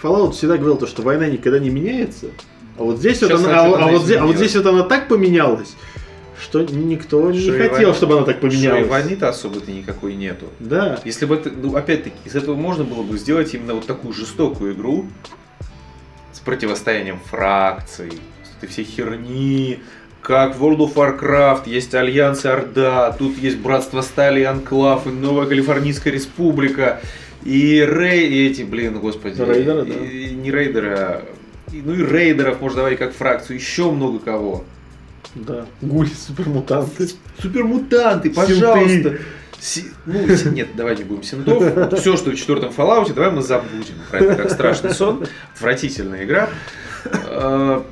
Fallout всегда говорил то, что война никогда не меняется. А вот здесь вот она, а, а вот, здесь, а вот здесь вот она так поменялась, что никто не Что и хотел, войны- чтобы она так Что и поменялась. войны-то особо-то никакой нету. Да. Если бы это, ну, опять-таки, из этого можно было бы сделать именно вот такую жестокую игру с противостоянием фракций, с этой всей херни, как в World of Warcraft есть Альянс и Орда, тут есть Братство Стали и Анклав, и Новая Калифорнийская Республика, и Рей, и эти, блин, господи, Рейдеры, да. и- не рейдеры, а- ну и рейдеров можно давать как фракцию, еще много кого. Да. Гули, супермутанты. Супермутанты, пожалуйста. Си- ну, си- нет, давай не будем синтов. Все, что в четвертом Fallout, давай мы забудем про это как страшный сон. Отвратительная игра. Э,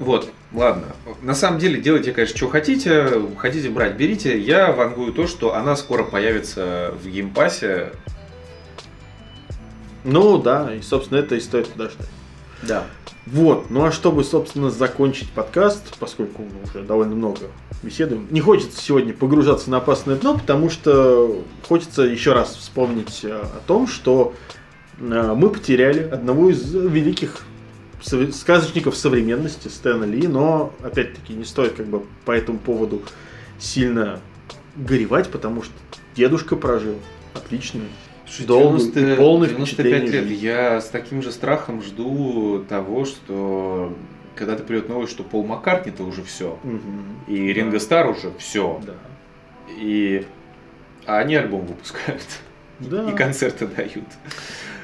Вот, ладно. На самом деле, делайте, конечно, что хотите. Хотите брать, берите. Я вангую то, что она скоро появится в Game Pass е. Ну да, и собственно это и стоит подождать. Да. Вот, ну а чтобы, собственно, закончить подкаст, поскольку мы уже довольно много беседуем, не хочется сегодня погружаться на опасное дно, потому что хочется еще раз вспомнить э, о том, что э, мы потеряли одного из великих сказочников современности Стэна Ли, но, опять-таки, не стоит как бы по этому поводу сильно горевать, потому что дедушка прожил отличную Долгую и полную 95 впечатлений лет. жизнь. Я с таким же страхом жду того, что когда-то придет новость, что Пол Маккартни-то уже все. Мгм. И Ринго Стар уже все. Да. И а они альбом выпускают. Да. И концерты дают.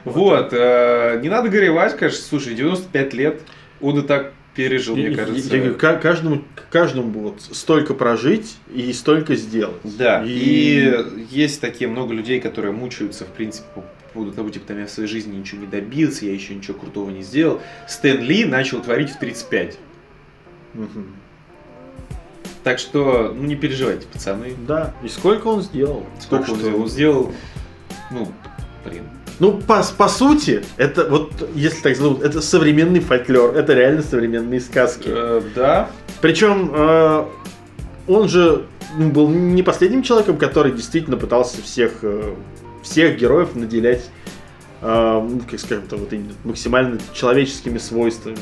Вот. э, Не надо горевать, конечно. Слушай, 95 лет. Он и так пережил, Я- мне я- кажется. я ка- каждому, каждому вот столько прожить и столько сделать. Да, И, и... есть такие много людей, которые мучаются, в принципе, по поводу того, типа, там я в своей жизни ничего не добился, я еще ничего крутого не сделал. Стэн Ли начал творить в 35. Мгм. Так что, ну не переживайте, пацаны. Да. И сколько он сделал? Сколько Так он что- сделал? Он сделал, ну, блин. Ну, по, по сути, это вот, если так зовут, это современный фольклор, это реально современные сказки. Э, да, Причем э, он же был не последним человеком, который действительно пытался всех, э, всех героев наделять, э, ну, как скажем, то вот максимально человеческими свойствами.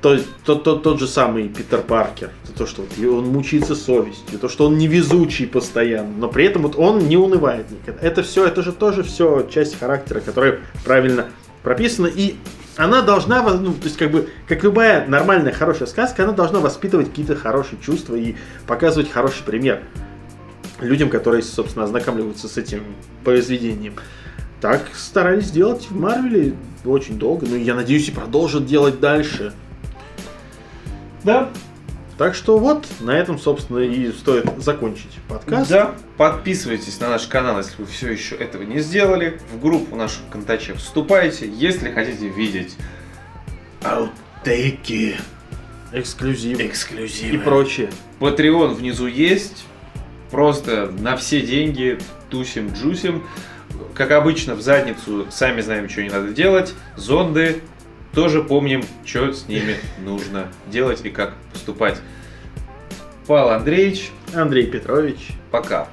То, то, то- тот же самый Питер Паркер, то, что вот он мучается совестью, то, что он невезучий постоянно, но при этом вот он не унывает никогда. Это все, это же тоже все часть характера, которая правильно прописана, и она должна, ну, то есть как бы, как любая нормальная, хорошая сказка, она должна воспитывать какие-то хорошие чувства и показывать хороший пример людям, которые, собственно, ознакомливаются с этим произведением. Так старались делать в Марвеле очень долго. Ну, я надеюсь, и продолжат делать дальше. Да, Так что вот, на этом, собственно, и стоит закончить подкаст. Да, подписывайтесь на наш канал, если вы все еще этого не сделали. В группу нашу ВКонтаче вступайте, если хотите видеть аутейки, Эксклюзив. эксклюзивы. И прочее. Patreon внизу есть. Просто на все деньги тусим, джусим. Как обычно, в задницу сами знаем, что не надо делать. Зонды тоже помним, что с ними нужно делать и как поступать. Павел Андреевич, Андрей Петрович. пока.